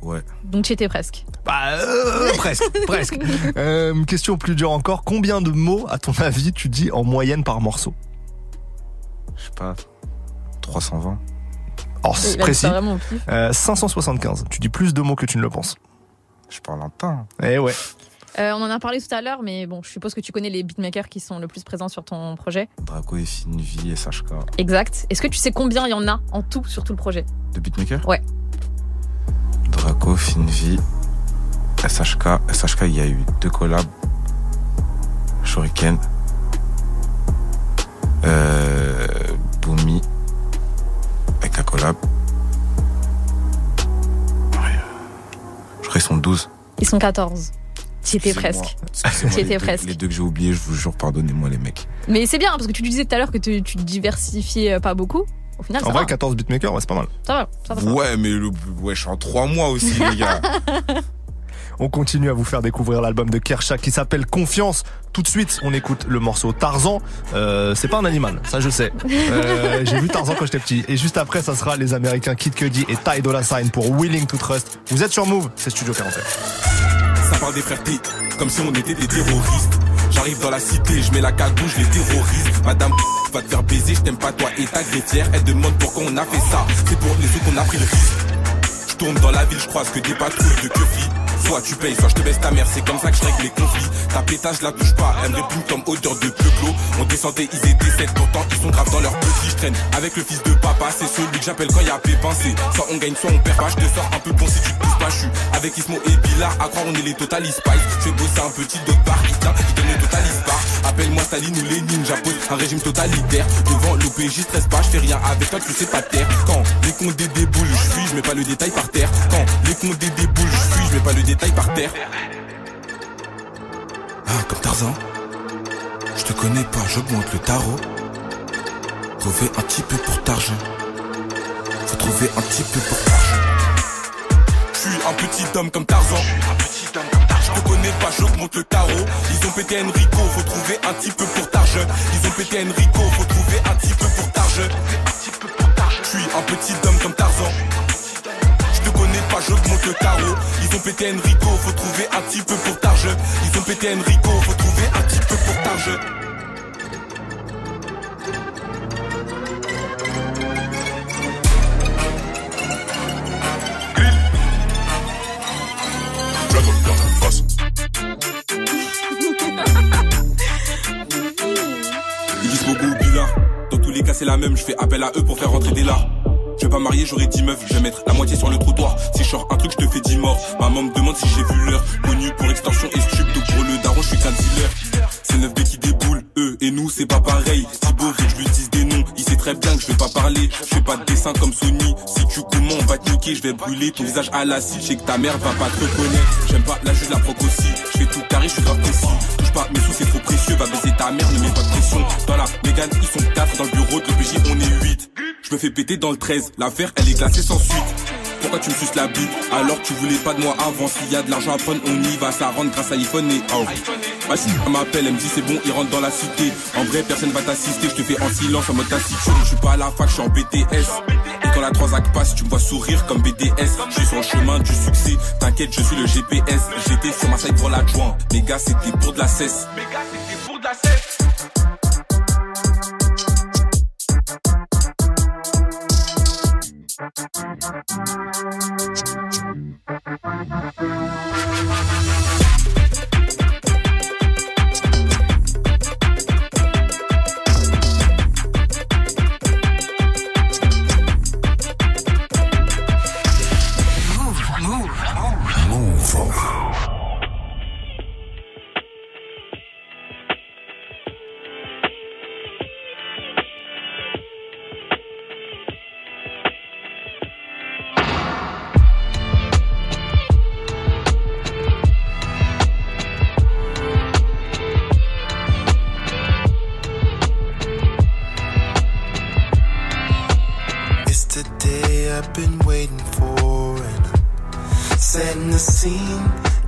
Ouais. Donc tu étais presque. Bah, euh, presque, presque. Euh, question plus dure encore. Combien de mots, à ton avis, tu dis en moyenne par morceau? Je sais pas. 320. Or, Il c'est précis. Euh, 575. Tu dis plus de mots que tu ne le penses. Je parle en temps. Eh ouais. Euh, on en a parlé tout à l'heure, mais bon, je suppose que tu connais les beatmakers qui sont le plus présents sur ton projet. Draco et Finvi et SHK. Exact. Est-ce que tu sais combien il y en a en tout sur tout le projet De beatmaker Ouais. Draco, Finvi, SHK. SHK, il y a eu deux collabs. Shuriken. Euh, Boomy. Avec un collab. Je crois qu'ils sont 12. Ils sont 14. Tu y étais presque. Excusez-moi, Tu y les étais deux- presque. Les deux que j'ai oubliés, je vous jure, pardonnez-moi les mecs. Mais c'est bien, parce que tu disais tout à l'heure que tu, diversifiais euh, pas beaucoup. Au final, En ça vrai, va. 14 beatmakers, ouais, c'est pas mal. Ça va, ça va. ça va. Ouais, mais le, ouais, je suis en trois mois aussi, les gars. On continue à vous faire découvrir l'album de Kershak qui s'appelle Confiance. Tout de suite, on écoute le morceau Tarzan. Euh, c'est pas un animal, ça je sais. Euh, J'ai vu Tarzan quand j'étais petit. Et juste après, ça sera les Américains Kid Cudi et Ty Dolla Sign pour Willing to Trust. Vous êtes sur Move, c'est Studio 41. Ça parle des frères P, comme si on était des terroristes. J'arrive dans la cité, je mets la cagoule, je les terrorise. Madame va te faire baiser, je t'aime pas toi et ta greffière. Elle demande pourquoi on a fait ça. C'est pour les autres qu'on a pris le risque. Je tourne dans la ville, je croise que des patrouilles de keufis. Soit tu payes, soit je te baisse ta mère, c'est comme ça que je règle les conflits. Ta pétage, la touche pas, elle me répugne comme odeur de peuplo. On descendait, ils étaient 7, pourtant ils sont graves dans leur petit. Je traîne avec le fils de papa, c'est celui que j'appelle quand y a pépin. C'est soit on gagne, soit on perd pas. Je te sors un peu bon si tu te pousses pas. Je suis avec Ismo et Billa, à croire on est les Total Spice. Je fais bosser un petit d'autre part, qui donne le Total Bar. Appelle-moi Staline ou Lénine, j'impose un régime totalitaire. Devant l'OPJ, stresse pas, je fais rien avec toi, tu sais pas terre. Quand les condés déboulent, je fuis, je mets pas le détail par terre. Quand les condés déboulent, je fuis, je mets pas le détail par terre. Ah, comme Tarzan. Je te connais pas, j'augmente le tarot. Trouver un petit peu pour t'argent. Faut trouver un petit peu pour t'argent. Je suis un petit homme comme Tarzan. Je te connais pas, j'augmente le tarot. Ils ont pété Enrico, faut trouver un peu pour t'argent. Ils ont pété Enrico, faut trouver un peu pour t'argent. Je suis un petit homme comme Tarzan. Je te connais pas, j'augmente le tarot. Ils ont pété Enrico, faut trouver un peu pour t'argent. Ils ont pété Enrico, faut trouver un peu pour t'argent. Ou. Dans tous les cas, c'est la même. Je fais appel à eux pour faire rentrer des lards. Je vais pas marier, j'aurai 10 meufs. Je vais mettre la moitié sur le trottoir. Si je un truc, je te fais 10 morts. Maman me demande si j'ai vu l'heure. Connu pour extorsion et stup. Donc pour le daron, je suis qu'un dealer. C'est 9 b qui déboulent. Eux et nous, c'est pas pareil. Thibaut veut que je lui dise des noms. Il sait très bien que je vais pas parler. Je fais pas de dessin comme Sony. Si tu comment on va te niquer, je vais brûler ton visage à l'acide. Je sais que ta mère va pas te reconnaître. J'aime pas la juge, la proc aussi. Je fais tout carré, je suis grave précis. Touche pas mes sous, c'est trop précieux. Va baiser ta mère, ne mets pas de pression. Dans la Mégane, ils sont 4. Dans le bureau de l'OPJ, on est 8. Je me fais péter dans le 13. L'affaire, elle est classée sans suite. Pourquoi tu me suces la bite? Alors tu voulais pas de moi avant S'il y a de l'argent à prendre on y va Ça rentre grâce à iPhone et Ma chute m'appelle, elle me dit c'est bon, il rentre dans la cité. En vrai, personne va t'assister, je te fais en silence en mode tacite. Je suis pas à la fac, je suis en BTS. Et quand la transac passe, tu me vois sourire comme BDS. Je suis sur le chemin du succès, t'inquiète, je suis le GPS. J'étais sur ma side pour l'adjoint. C'était pour de la cesse. Les gars, c'était pour de la cesse.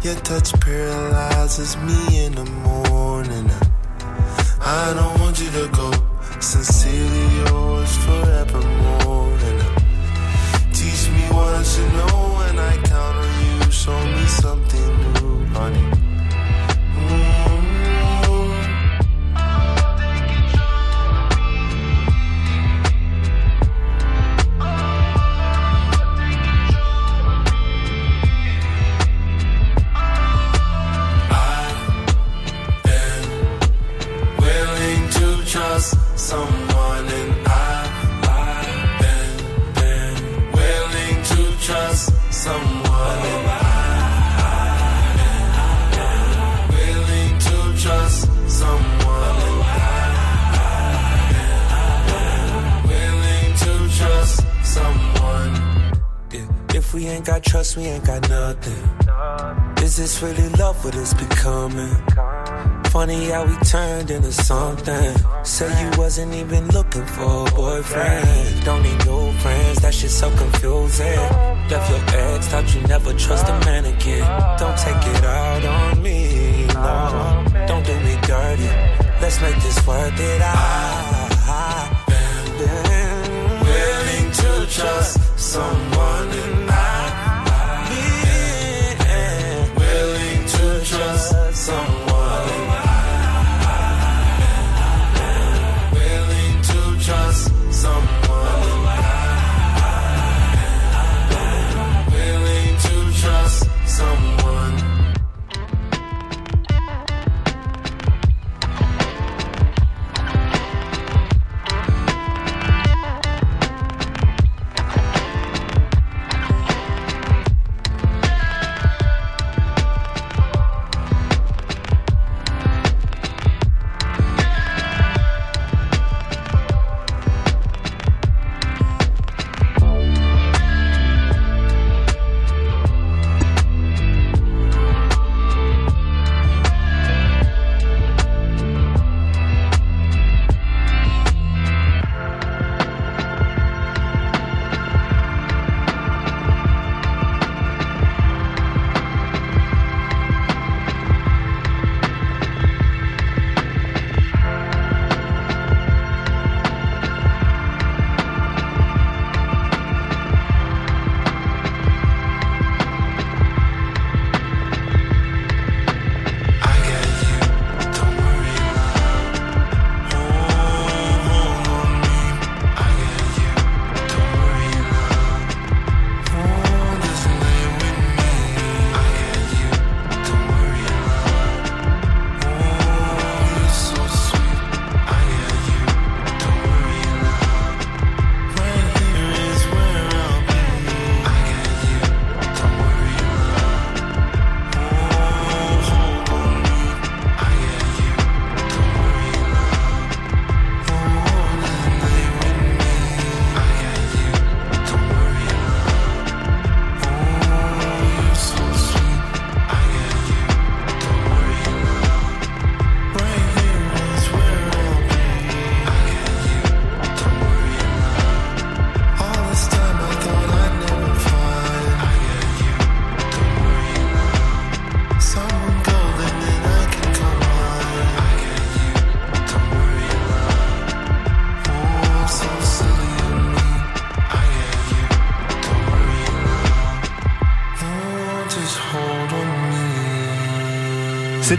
Your touch paralyzes me in the morning. I don't want you to go. Sincerely yours forevermore. And teach me what I should know when I count on you. Show me something new, honey. We ain't got trust, we ain't got nothing Is this really love what it's becoming? Funny how we turned into something. Say you wasn't even looking for a boyfriend. Don't need no friends, that shit so confusing. Left your ex, thought you never trust a man again. Don't take it out on me, no. Don't do me dirty. Let's make this worth it. I, I've been willing to trust someone trust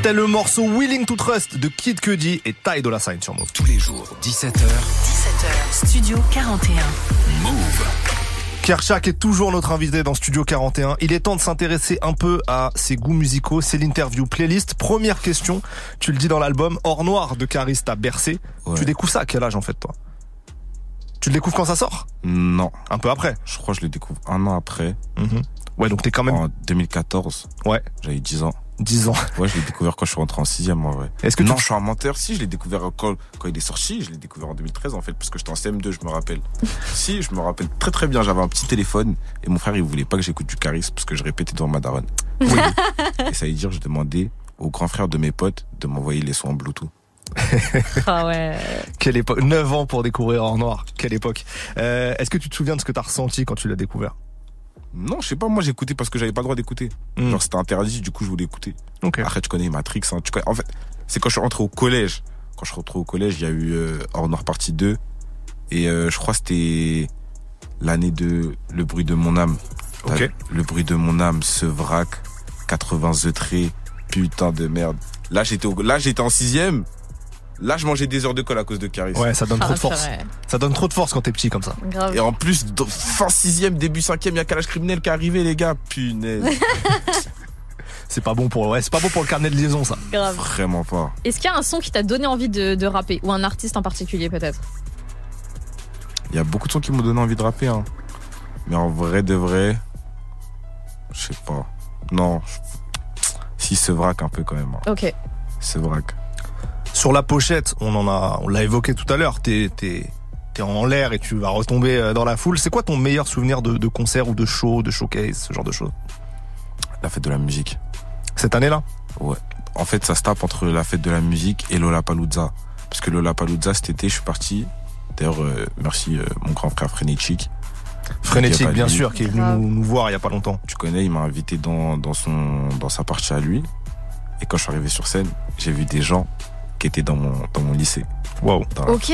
C'était le morceau Willing to Trust de Kid Cudi et Ty Dolla Sign sur Move. Tous les jours, 17h. 17h, Studio 41. Move. Kershak est toujours notre invité dans Studio 41. Il est temps de s'intéresser un peu à ses goûts musicaux. C'est l'interview playlist. Première question, tu le dis dans l'album, Or Noir de Caris t'a bercé. Ouais. Tu découvres ça à quel âge en fait toi? Tu le découvres quand ça sort? Non. Un peu après Je crois que je le découvre un an après. Mhm. Ouais, donc t'es quand même... En 2014. Ouais. J'avais 10 ans. 10 ans. Ouais, je l'ai découvert quand je suis rentré en sixième, en vrai. Est-ce que non, tu- je suis un menteur. Si, je l'ai découvert quand, quand il est sorti. Je l'ai découvert en 2013, en fait, parce que j'étais en CM2, je me rappelle. si, je me rappelle très très bien. J'avais un petit téléphone et mon frère, il voulait pas que j'écoute du Caris parce que je répétais devant ma daronne. Oui. et ça veut dire, je demandais au grand frère de mes potes de m'envoyer les sons en Bluetooth. Ah ouais. Quelle époque 9 ans pour découvrir Or Noir. Quelle époque. Euh, Est-ce que tu te souviens de ce que t'as ressenti quand tu l'as découvert? Non, je sais pas, moi j'écoutais parce que j'avais pas le droit d'écouter. Hmm. Genre c'était interdit, du coup je voulais écouter. Après tu connais Matrix, hein, tu connais... en fait, c'est quand je suis rentré au collège. Quand je suis rentré au collège, il y a eu euh, Hors Noir partie 2 et euh, je crois que c'était l'année de Le bruit de mon âme. Le bruit de mon âme, ce vrac, 80 The Trait, putain de merde. Là j'étais au... là j'étais en sixième. Là je mangeais des heures de colle à cause de Caris. Ouais, ça donne trop Ah, de force. c'est vrai. Ça donne trop de force quand t'es petit comme ça. Grave. Et en plus, fin sixième, début cinquième, il y a Calage criminel qui est arrivé, les gars. Punaise. C'est pas bon pour ouais, c'est pas bon pour le carnet de liaison ça. Grave. Vraiment pas. Est-ce qu'il y a un son qui t'a donné envie de, de rapper? Ou un artiste en particulier peut-être? Il y a beaucoup de sons qui m'ont donné envie de rapper, hein. Mais en vrai de vrai, je sais pas. Non. Si, ce vrac un peu quand même. hein. Ok. Ce vrac. Sur la pochette, on en a, on l'a évoqué tout à l'heure. T'es, t'es, t'es en l'air et tu vas retomber euh, dans la foule. C'est quoi ton meilleur souvenir de, de concert ou de show, de showcase, ce genre de choses? La fête de la musique. Cette année-là? Ouais. En fait, ça se tape entre la fête de la musique et Lollapalooza. Parce que Lollapalooza, cet été, je suis parti. D'ailleurs, euh, merci euh, mon grand frère. Frénétique, pas bien sûr, qui est venu nous, nous voir il y a pas longtemps. Tu connais, il m'a invité dans, dans, son, dans sa partie à lui. Et quand je suis arrivé sur scène, j'ai vu des gens qui étaient dans mon, dans mon lycée. Waouh. Ok.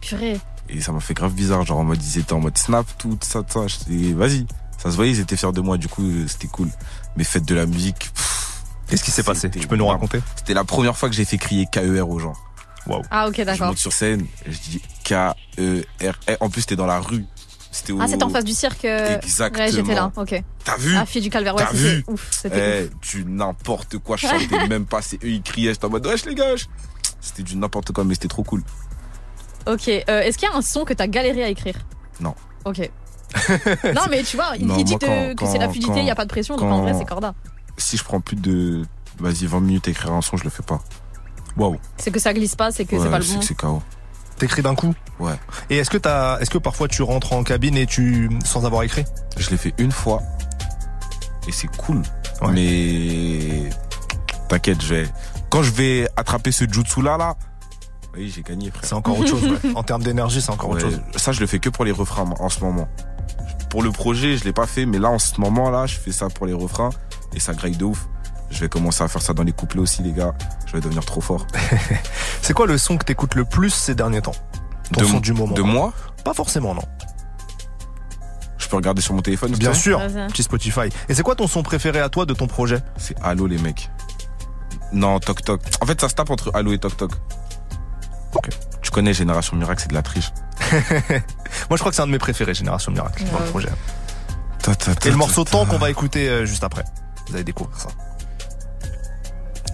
Purée. Et ça m'a fait grave bizarre. Genre en mode, ils étaient en mode snap, tout ça, tout ça. J'étais, vas-y. Ça se voyait, ils étaient fiers de moi. Du coup, euh, c'était cool. Mais fête de la musique, Qu'est-ce qui s'est passé? Tu peux nous raconter? C'était la première fois que j'ai fait crier KER aux gens. Waouh. Ah ok Je d'accord. monte sur scène, je dis K-E-R. Eh, En plus, c'était dans la rue. C'était au... Ah c'était en face du cirque. euh, Exactement. Ouais j'étais là. Ok. T'as vu? Ah fille du calvaire. Ouais T'as c'était vu? ouf. C'était ouf. Eh, du n'importe quoi, je chantais même pas. C'est eux, ils criaient. J'étais en mode, wesh les gars. C'était du n'importe quoi, mais c'était trop cool. Ok. euh, Est-ce qu'il y a un son que t'as galéré à écrire? Non. Ok. non mais tu vois, il, Non, il dit moi, de- quand- que c'est la fluidité, il y a pas de pression, donc en vrai c'est corda. Si je prends plus de, vas-y, 20 minutes à écrire un son, je le fais pas. Waouh. C'est que ça glisse pas, c'est que c'est pas le c'est bon. que c'est KO. T'écris d'un coup? Ouais. Et est-ce que t'as, est-ce que parfois tu rentres en cabine et tu, sans avoir écrit? Je l'ai fait une fois. Et c'est cool. Ouais. Mais, t'inquiète, je vais, quand je vais attraper ce jutsu là, là, oui, j'ai gagné, frère. C'est encore autre chose. ouais. En termes d'énergie, c'est encore autre chose. Ça, je le fais que pour les refrains en ce moment. Pour le projet, je l'ai pas fait, mais là, en ce moment, là, je fais ça pour les refrains et ça graille de ouf. Je vais commencer à faire ça dans les couplets aussi, les gars. Je vais devenir trop fort. C'est quoi le son que t'écoutes le plus ces derniers temps? Ton de, son du moment. De moi, Pas forcément, non. je peux regarder sur mon téléphone. Bien sûr, petit Spotify. Et c'est quoi ton son préféré à toi de ton projet? C'est Allo, les mecs. Non, Toc Toc. En fait, ça se tape entre Allo et Toc Toc. Ok. Tu connais Génération Miracle, c'est de la triche. Moi, je crois que c'est un de mes préférés, Génération Miracle, dans le Ouais. projet. Ta, ta, ta, Et le morceau. Temps qu'on va écouter euh, juste après. Vous allez découvrir ça.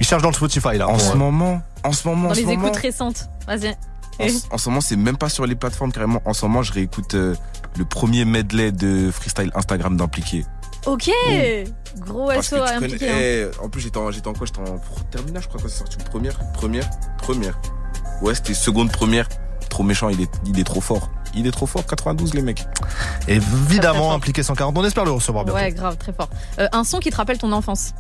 Il cherche dans le Spotify là. En ce euh, moment, en ce moment, Dans en ce les moment, écoutes récentes. Vas-y. en, ce- en ce moment, c'est même pas sur les plateformes carrément. En ce moment, je réécoute euh, le premier medley de freestyle Instagram d'impliqué. Ok. Gros Parce SO à connais. hein. eh, en plus, j'étais en, j'étais en quoi? J'étais en terminale, je crois, quand c'est sorti. Première, première, première. Ouais, c'était seconde, première. Trop méchant, il est, il est trop fort. Il est trop fort, 92 les mecs. Évidemment, impliqué 140. On espère le recevoir bientôt. Ouais, grave, très fort. Euh, un son qui te rappelle ton enfance.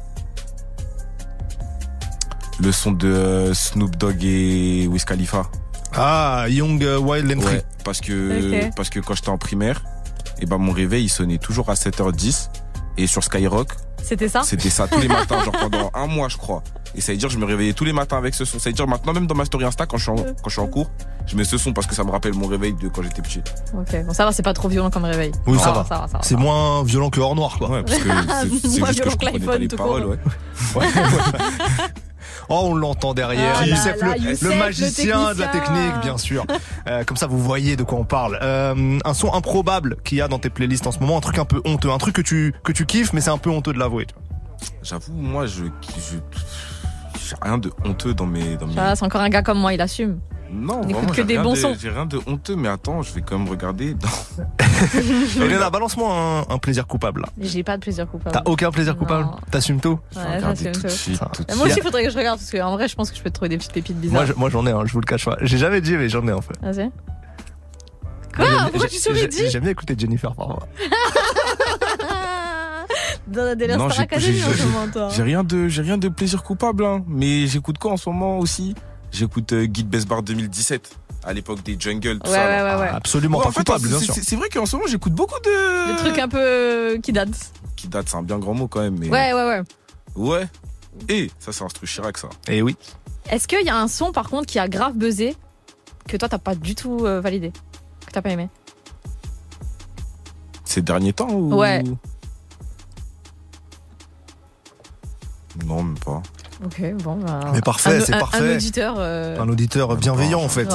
Le son de euh, Snoop Dogg et Wiz Khalifa. Ah, Young euh, Wild and Free. Ouais, parce que, parce que quand j'étais en primaire, et ben mon réveil il sonnait toujours à 7h10 et sur Skyrock, C'était ça c'était ça tous les matins, genre pendant un mois je crois. Et ça veut dire que je me réveillais tous les matins avec ce son. Ça veut dire maintenant même dans ma story Insta quand je suis en, quand je suis en cours, je mets ce son parce que ça me rappelle mon réveil de quand j'étais petit. Ok, bon ça va, c'est pas trop violent comme réveil. Oui, Ça ça va, va. ça va, ça va. C'est moins violent que hors noir, quoi. Ouais, parce que c'est juste que je violent que comprenais pas l'iPhone, les tout paroles, court. ouais. Oh, on l'entend derrière. Ah là Youssef, là, le, Youssef, le le magicien de la technique, bien sûr. Euh, comme ça, vous voyez de quoi on parle. Euh, un son improbable qu'il y a dans tes playlists en ce moment, un truc un peu honteux, un truc que tu que tu kiffes, mais c'est un peu honteux de l'avouer. J'avoue, moi je, je j'ai rien de honteux dans mes dans mes Ah, c'est encore un gars comme moi, il assume. Non, On écoute vraiment, que j'ai des rien bons de- sons. J'ai rien de honteux, mais attends, je vais quand même regarder. Non. Elena, balance-moi un, un plaisir coupable. là. J'ai pas de plaisir coupable. T'as aucun plaisir coupable Non. T'assumes tout Je vais Ouais, j'assume tout de tout. suite. Ça. tout de Mais Moi aussi, il faudrait que je regarde parce qu'en vrai, je pense que je peux te trouver des petites pépites bizarres. Moi, je- j'en ai un, je vous le cache pas. J'ai jamais dit, mais j'en ai un peu. Vas-y. Moi, Quoi Pourquoi j'ai- tu souris dit J'aime bien écouter Jennifer parfois. Dans la Délire Non, Star j'ai- Academy en ce moment, toi. J'ai rien de, j'ai rien de plaisir coupable, hein. Mais j'écoute quoi en ce moment aussi? J'écoute euh, Guide Best Bar 2017 À l'époque des jungles, tout Ouais, ça. ouais, ouais, ouais. Absolument Ouais, pas en fait, coupable, bien c'est- sûr. c'est- vrai qu'en ce moment, j'écoute beaucoup de. Des trucs un peu euh, qui datent. Qui datent, c'est un bien grand mot quand même. Mais... Ouais, ouais, ouais. Ouais. Et ça, c'est un truc Chirac, ça. Et oui. Est-ce qu'il y a un son par contre qui a grave buzzé que toi t'as pas du tout euh, validé Que t'as pas aimé? Ces derniers temps ou? Ouais. Non, même pas. Ok, bon. bah, Mais parfait, un- c'est parfait. Un auditeur. euh, Un auditeur bienveillant en fait.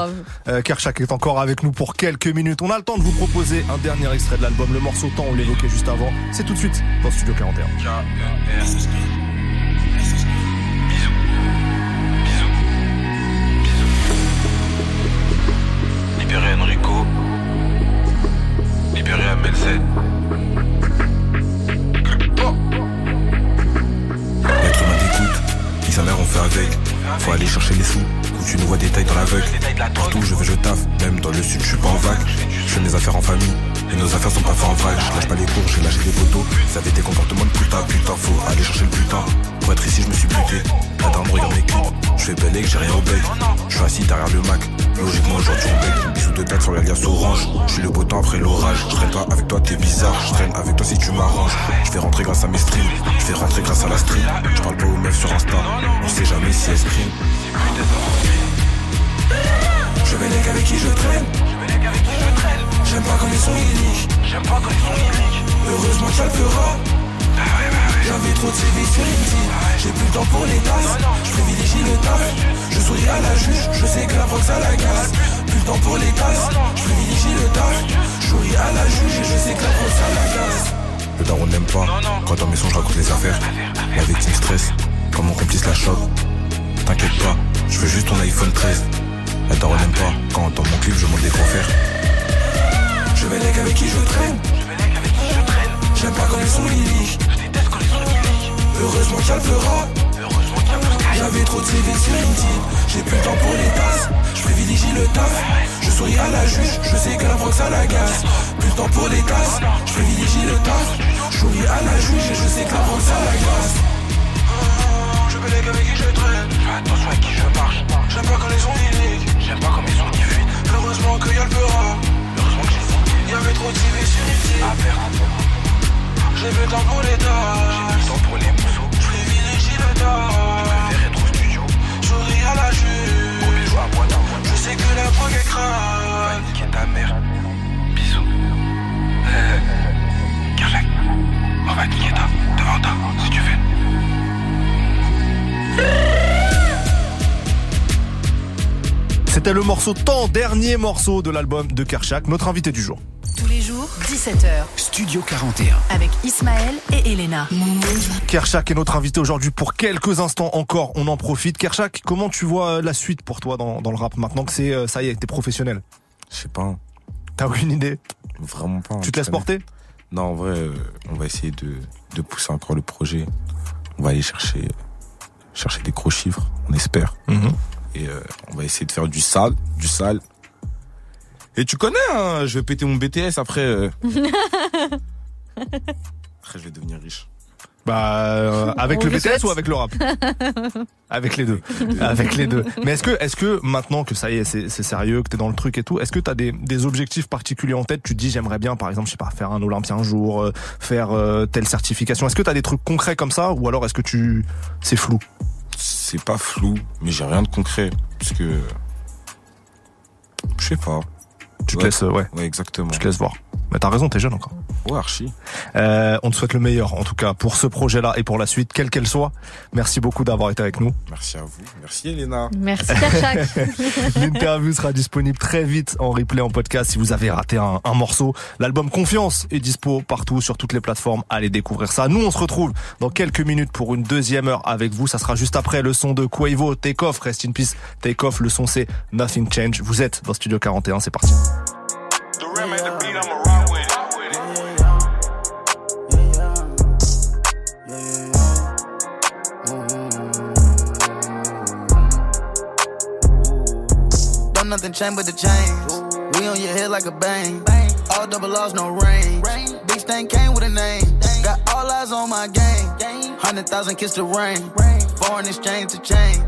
Euh, Kershak est encore avec nous pour quelques minutes. On a le temps de vous proposer un dernier extrait de l'album. Le morceau temps, on l'évoquait juste avant. C'est tout de suite dans Studio 41. Libéré Enrico. Libéré Amelzet. Faut aller chercher les sous, où tu nous vois des tailles dans l'aveugle. Partout je veux je taffe, même dans le sud je suis pas en vague. Je fais mes affaires en famille, et nos affaires sont pas faites en vrac. Je lâche pas les cours, j'ai lâché les poteaux. Ça avait des comportements de putain, putain, faut aller chercher le putain. Pour être ici je me suis buté, la dame regarde mes clips. Je fais et que j'ai rien au bec. Je suis assis derrière le Mac, logiquement aujourd'hui on bec. Bisous de tête sur l'alias orange. Je suis le beau temps après l'orage. Je traîne pas avec toi, t'es bizarre. Je traîne avec toi si tu m'arranges. Je fais rentrer grâce à mes streams. Je fais rentrer grâce à la stream. Je parle pas aux meufs sur Insta. On sait jamais si elles scream. Je vais les avec qui je traîne. J'aime pas quand ils sont uniques. J'aime pas quand ils sont uniques. Heureusement que ça le fera. J'avais trop de CV sur LinkedIn. J'ai plus le temps pour les tasses. Je privilégie le taf. Je souris à la juge. Je sais que la voix ça l'agace. Plus le temps pour les tasses. Je privilégie le taf. Je souris à la juge et je sais que la voix ça l'agace. Le daron n'aime pas. Quand dans mes sons je raconte les affaires. La victime stress. Quand mon complice la chope. T'inquiète pas. Je veux juste ton iPhone 13. La daronne n'aime pas. Quand dans mon clip je monte des gros fers. Je vais les avec qui je traîne. J'aime pas quand ils sont lyriques. Heureusement qu'il y a le fera. J'avais trop de CV sur. J'ai plus le temps pour les tasses. Je privilégie le taf. Je souris à la juge. Je sais que la voix ça l'agace. Plus le temps pour les tasses. Je privilégie le taf. Je souris à la juge et je sais que la voix ça l'agace. Je vais les avec qui je traîne. Fais attention à qui je marche. J'aime pas quand ils sont lyriques. J'aime pas quand ils sont qui fuient. Heureusement qu'il y a le fera. J'ai y avait trop de CV sur LinkedIn. À faire. J'ai plus le temps pour les tâches. J'ai plus le temps pour les mousseaux. Je privilégie le taf. Je préfère être au studio. Souris à la juge. Gros bisous à moi Je sais que la drogue est crade. Qui est ta mère. Bisous. Euh. On va niquer ta. Devant ta. Si tu veux. C'était le morceau temps, dernier morceau de l'album de Kershak, notre invité du jour. Tous les jours, 17h. Studio 41. Avec Ismaël et Elena. Kershak est notre invité aujourd'hui pour quelques instants encore. On en profite. Kershak, comment tu vois euh, la suite pour toi dans, dans le rap maintenant que c'est euh, ça y est, t'es professionnel? Je sais pas. T'as aucune idée? Vraiment pas. Tu te laisses porter? Non, en vrai, euh, on va essayer de, de pousser encore le projet. On va aller chercher, chercher des gros chiffres, on espère. Mhm. Et euh, on va essayer de faire du sale, du sale. Et tu connais, hein, je vais péter mon BTS après. euh, après, je vais devenir riche. Bah, euh, avec On le le BTS ou avec le rap? Avec les deux. Avec les deux. Mais est-ce que, est-ce que maintenant que ça y est, c'est c'est sérieux, que t'es dans le truc et tout, est-ce que t'as des, des objectifs particuliers en tête? Tu te dis, j'aimerais bien, par exemple, je sais pas, faire un Olympien un jour, euh, faire euh, telle certification. Est-ce que t'as des trucs concrets comme ça, ou alors est-ce que tu, c'est flou? C'est pas flou, mais j'ai rien de concret. Parce que. Je sais pas. Tu te laisses, euh, ouais. Ouais, exactement. Tu te laisses voir. Mais t'as raison, t'es jeune encore. Ouais, archi. Euh, on te souhaite le meilleur, en tout cas, pour ce projet-là et pour la suite, quelle qu'elle soit. Merci beaucoup d'avoir été avec nous. Merci à vous. Merci Elena. Merci. L'interview sera disponible très vite en replay en podcast si vous avez raté un, un morceau. L'album Confiance est dispo partout sur toutes les plateformes. Allez découvrir ça. Nous, on se retrouve dans quelques minutes pour une deuxième heure avec vous. Ça sera juste après le son de Quavo, Take Off, Rest in Peace, Take Off. Le son c'est Nothing Change. Vous êtes dans Studio 41, c'est parti. Nothing change but the change. We on your head like a bang. All double loss, no range. Big stain came with a name. Got all eyes on my game. Hundred thousand kiss the rain. Foreign exchange to change.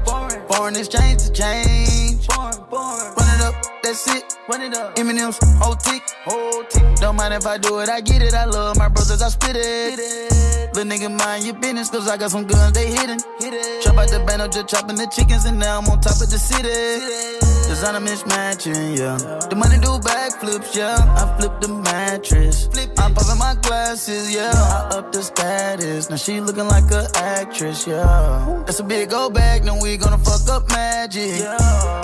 Foreign exchange to change. Run it up, that's it. Run it up. Eminem's whole tick. Whole tick. Don't mind if I do it, I get it. I love my brothers, I spit it. Little nigga, mind your business, cause I got some guns, they hidden. Chop out the band, I'm just chopping the chickens, and now I'm on top of the city. Designer mismatching, yeah. The money do backflips, yeah. I flip the mattress. Flip I'm popping my glasses, yeah. I up the status. Now she looking like a actress, yeah. That's a big old bag, now we gonna fuck up magic.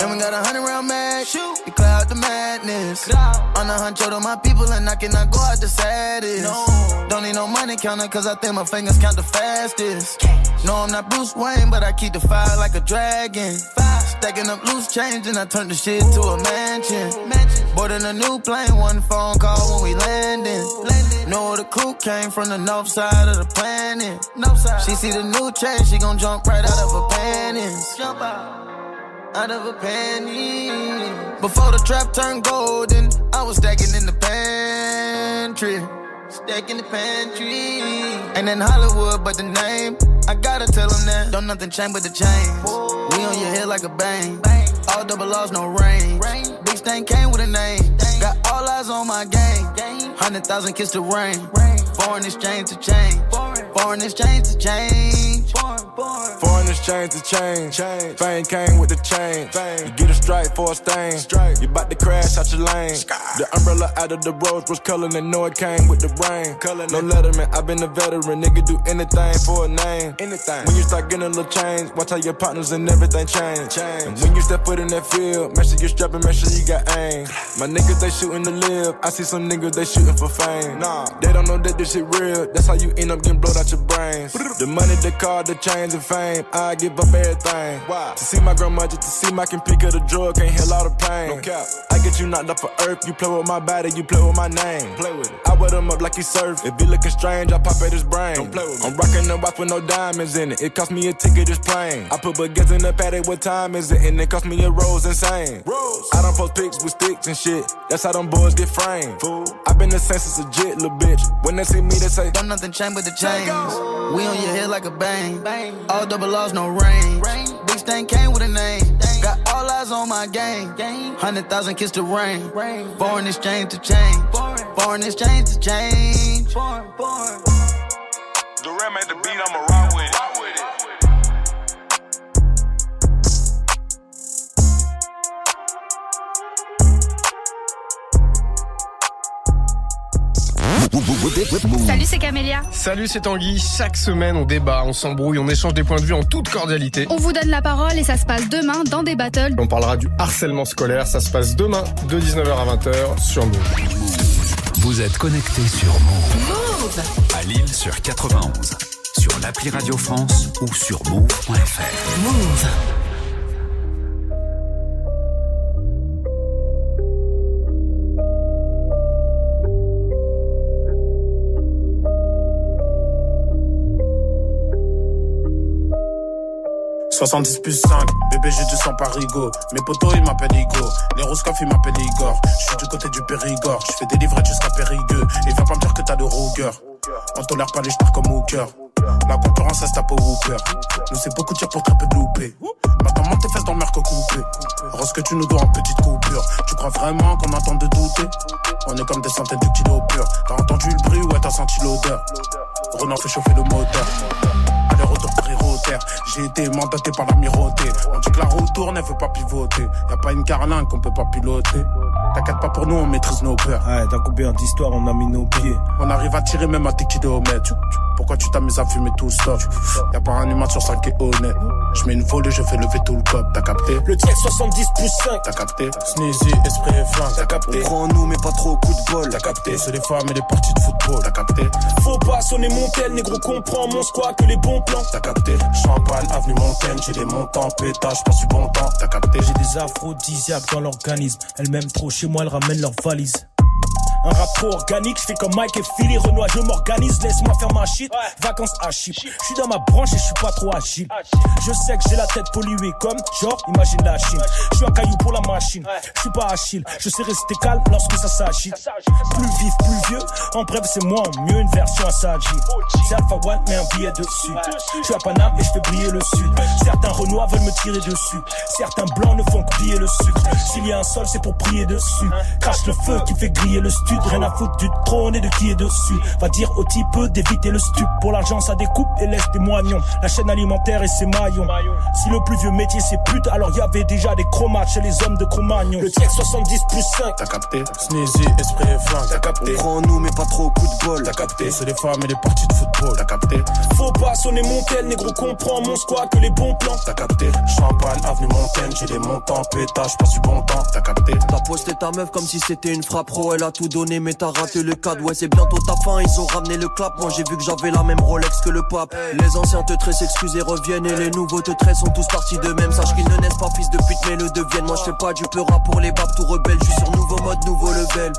And we got a hundred round mag. You cloud the madness. On the hunt, to my people, and I cannot go out the saddest. Don't need no money counter, cause I think my fingers count the fastest. No, I'm not Bruce Wayne, but I keep the fire like a dragon. Stacking up loose change, and I turn the shit to a mansion. Boarding a new plane, one phone call when we landing. Know the crew came from the north side of the planet. She see the new change, she gon' jump right out of her panties. Jump out. Out of a panty. Before the trap turned golden, I was stacking in the pantry. Stack in the pantry. Ain't in Hollywood, but the name. I gotta tell them that. Don't nothing change but the chains. We on your head like a bang. bang. All double laws, no rain. rain. Big stain came with a name. Got all eyes on my game. Hundred thousand kiss the rain. Foreign exchange to change. Foreign exchange to change. Foreign exchange to change. change. Fame came with the change. You get a strike for a stain. You bout to crash out your lane. The umbrella out of the rose was color and know it came with the rain. No letterman, i been a veteran. Nigga do anything for a name. Anything. When you start getting a little change, watch how your partners and everything change. And when you step foot in that field, make sure you strapping, make sure you got aim. My niggas, they shooting to live. I see some niggas, they shooting for fame. Nah, they don't know that this shit real. That's how you end up getting blowed out your brains. The money, the car, the chains and fame. I give up everything. Why? To see my grandmother, to see my can pick of the drug, can't heal all the pain. No cap. I get you knocked off for earth. You play with my body, you play with my name. Play with it. I wet him up like he surf. If he looking strange, I pop at his brain. Don't play with me. I'm rocking the watch with no diamonds in it. It cost me a ticket, this plane. I put baguettes in the paddock, what time is it? And it cost me a rose insane. Rose. I don't post pics with sticks and shit. That's how them boys get framed. Fool. I been the census legit, little bitch. When they see me, they say, Don't nothing change but the chains. We on your head like a bang. All double laws, no range. Big stain came with a name. Got all eyes on my game. Hundred thousand kiss the rain. Foreign exchange to change. Foreign exchange to change. The rim at the beat, I'ma rock Salut, c'est Camélia. Salut, c'est Tanguy. Chaque semaine, on débat, on s'embrouille, on échange des points de vue en toute cordialité. On vous donne la parole et ça se passe demain dans des battles. On parlera du harcèlement scolaire. Ça se passe demain de 19h à 20h sur Move. Vous êtes connecté sur Move. Move À Lille sur 91. Sur l'appli Radio France ou sur move.fr. Move. « 70 plus 5, bébé j'ai du sang parigo Mes potos ils m'appellent Igo Les Roscoff ils m'appellent Igor. Je suis du côté du Périgord. Je fais des livrettes jusqu'à Périgueux. Et viens pas me dire que t'as de rougueur. On tolère pas les stars comme Hooker. La concurrence elle se tape au Whooper Nous c'est beaucoup de tirs pour très peu de loupés. Maintenant monte tes fesses dans le merco coupé Rose que tu nous dois en petite coupure. Tu crois vraiment qu'on attend de douter? On est comme des centaines de kilos purs. T'as entendu le bruit ouais t'as senti l'odeur. Renan fait chauffer le moteur J'ai été mandaté par l'amirauté. On dit que la roue tourne, elle veut pas pivoter. Y'a pas une carlingue qu'on peut pas piloter. T'inquiète pas pour nous, on maîtrise nos peurs. Ouais, dans combien d'histoires on a mis nos pieds. On arrive à tirer même à tes kilomètres. Pourquoi tu t'amuses à fumer tout stop Y'a pas un humain sur 5 qui est honnête. Je mets une volée, je fais lever tout le cop T'as capté? Le tir 70 plus 5 T'as capté? Sneezy, esprit et flingue. T'as capté? On en nous mais pas trop coup de bol. T'as capté? C'est les femmes et les parties de football. T'as capté? Faut pas sonner mon tel, négro comprend mon squat que les bons plans. T'as capté? Champagne, avenue Montaigne, j'ai des montants, pétage, passe du bon temps, t'as capté. J'ai des aphrodisiaques dans l'organisme, elles m'aiment trop chez moi, elles ramènent leurs valises Un rap trop organique, je fais comme Mike et Philly, Renoir, je m'organise, laisse-moi faire ma shit. Vacances à Chypre, je suis dans ma branche et je suis pas trop agile. Je sais que j'ai la tête polluée comme, genre, imagine la Chine. Je suis un caillou pour la machine, je suis pas Achille. Je sais rester calme lorsque ça s'agit. Plus vif, plus vieux, en bref, c'est moi en mieux, une version à Saji. C'est Alpha One, mais un billet dessus. Je suis à Paname et je fais briller le sud. Certains Renois veulent me tirer dessus. Certains blancs ne font que piller le sucre. S'il y a un sol, c'est pour prier dessus. Crache le feu qui fait griller le Rien à foutre du trône et de qui est dessus. Va dire au type d'éviter le stup. Pour l'argent, ça découpe et laisse des moignons. La chaîne alimentaire et ses maillons. Si le plus vieux métier c'est pute, alors y avait déjà des chromates chez les hommes de Cro-Magnon. Le TX 70 plus 5. T'as capté? Sneezy, esprit et flingue. T'as capté? Prends nous, mais pas trop au coup de bol. T'as capté? C'est les femmes et les parties de football. T'as capté? Faut pas sonner mon tel, négro comprend mon squat que les bons plans. T'as capté? Champagne, avenue Montaigne, j'ai des montants, pétage, passe du bon temps. T'as capté? T'as posté ta meuf comme si c'était une frappe pro, elle a tout donné, mais t'as raté le cadre. Ouais, c'est bientôt ta fin, ils ont ramené le clap. Moi, j'ai vu que j'avais la même Rolex que le pape. Les anciens te tressent, excusent et reviennent, et les nouveaux te tressent sont tous partis de même. Sache qu'ils ne naissent pas fils de pute, mais le deviennent. Moi, je fais pas du peura pour les babes tout rebelles. Je suis sur nouveau mode, nouveau level.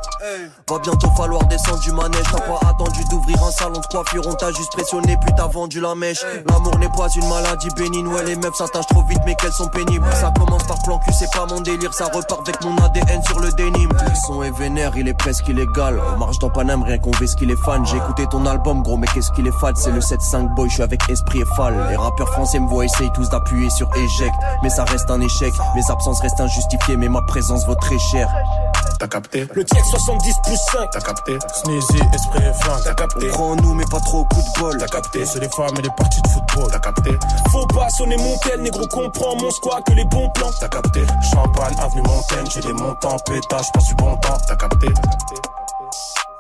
Va bientôt falloir descendre du manège. T'as pas attendu d'ouvrir un salon de coiffure, on t'a juste pressionné, puis t'as vendu la mèche. L'amour n'est pas une maladie bénigne, ouais, les meufs s'attachent trop vite, mais qu'elles sont pénibles. Ça commence par plan cul, c'est pas mon délire, ça repart avec mon ADN sur le dénime. Le son est vénère, il est presque illégal. On marche dans Paname, rien qu'on ce qu'il est fan. J'ai écouté ton album, gros, mais qu'est-ce qu'il est fade, c'est le 7-5 boy, je suis avec esprit et fall. Les rappeurs français me voient essayer tous d'appuyer sur éject, mais ça reste un échec. Mes absences restent injustifiées, mais ma présence vaut très cher. T'as capté? Le TX 70 plus 5. T'as capté? Sneezy, esprit et flingue. T'as capté? Prends nous, mais pas trop au coup de bol. T'as capté? C'est les femmes et les parties de football. T'as capté? Faut pas sonner mon tel, négro comprend mon squat que les bons plans. T'as capté? Champagne, avenue Montaigne, j'ai des montants, pétage, passe du bon temps. T'as capté? Thank you.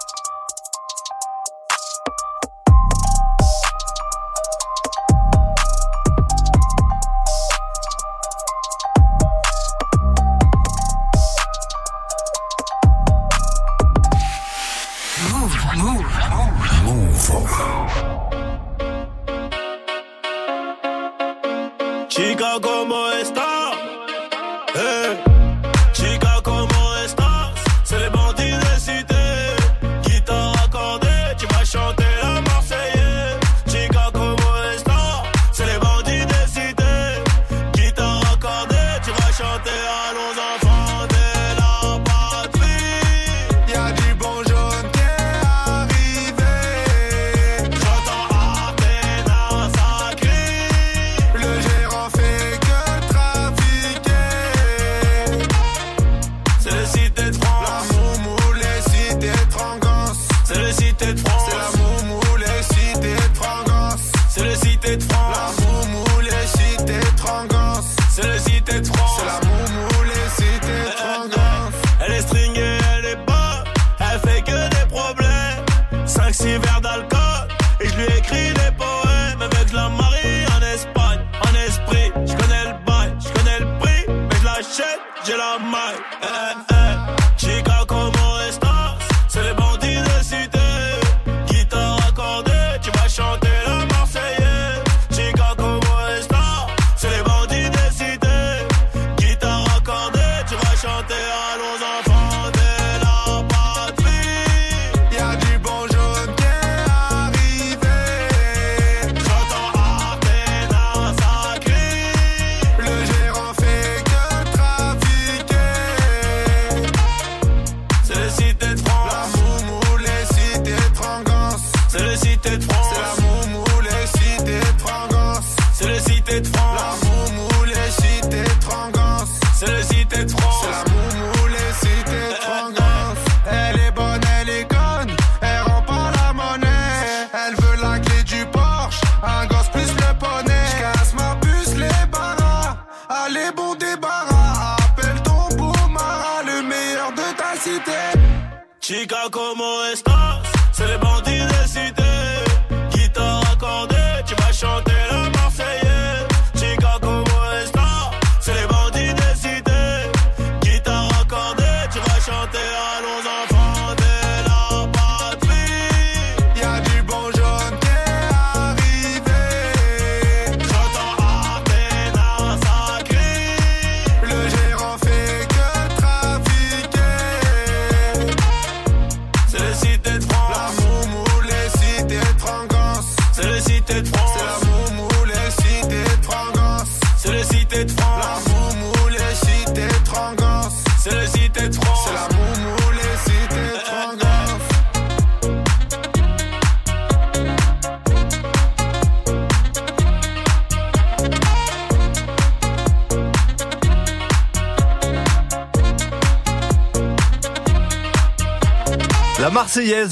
como está.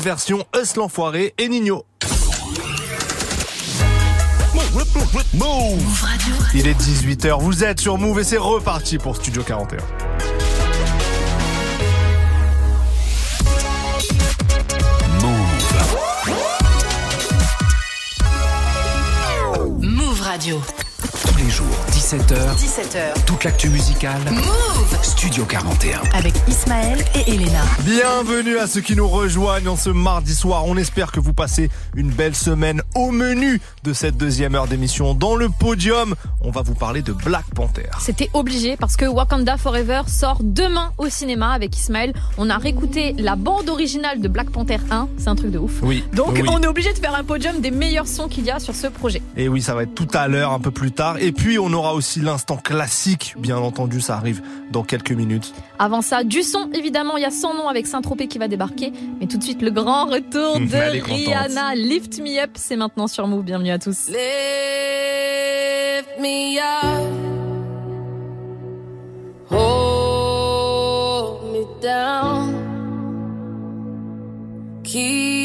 Version Us l'enfoiré et Nino. Move Il est 18h, vous êtes sur Move et c'est reparti pour Studio 41. Move Radio. Tous les jours, 17h, 17h. toute l'actu musicale. Move Studio 41. avec Ismaël et Elena. Bienvenue à ceux qui nous rejoignent en ce mardi soir. On espère que vous passez une belle semaine au menu de cette deuxième heure d'émission. Dans le podium, on va vous parler de Black Panther. C'était obligé parce que Wakanda Forever sort demain au cinéma avec Ismaël. On a réécouté la bande originale de Black Panther 1. C'est un truc de ouf. Oui. Donc Oui. on est obligé de faire un podium des meilleurs sons qu'il y a sur ce projet. Et oui, ça va être tout à l'heure, un peu plus tard. Et puis, on aura aussi l'instant classique. Bien entendu, ça arrive dans quelques minutes. Avant ça, du son, évidemment, il y a son nom avec Saint-Tropez qui va débarquer. Mais tout de suite, le grand retour de. Rihanna. Lift Me Up, c'est maintenant sur Move. Bienvenue à tous. Lift me up. Hold me down. Keep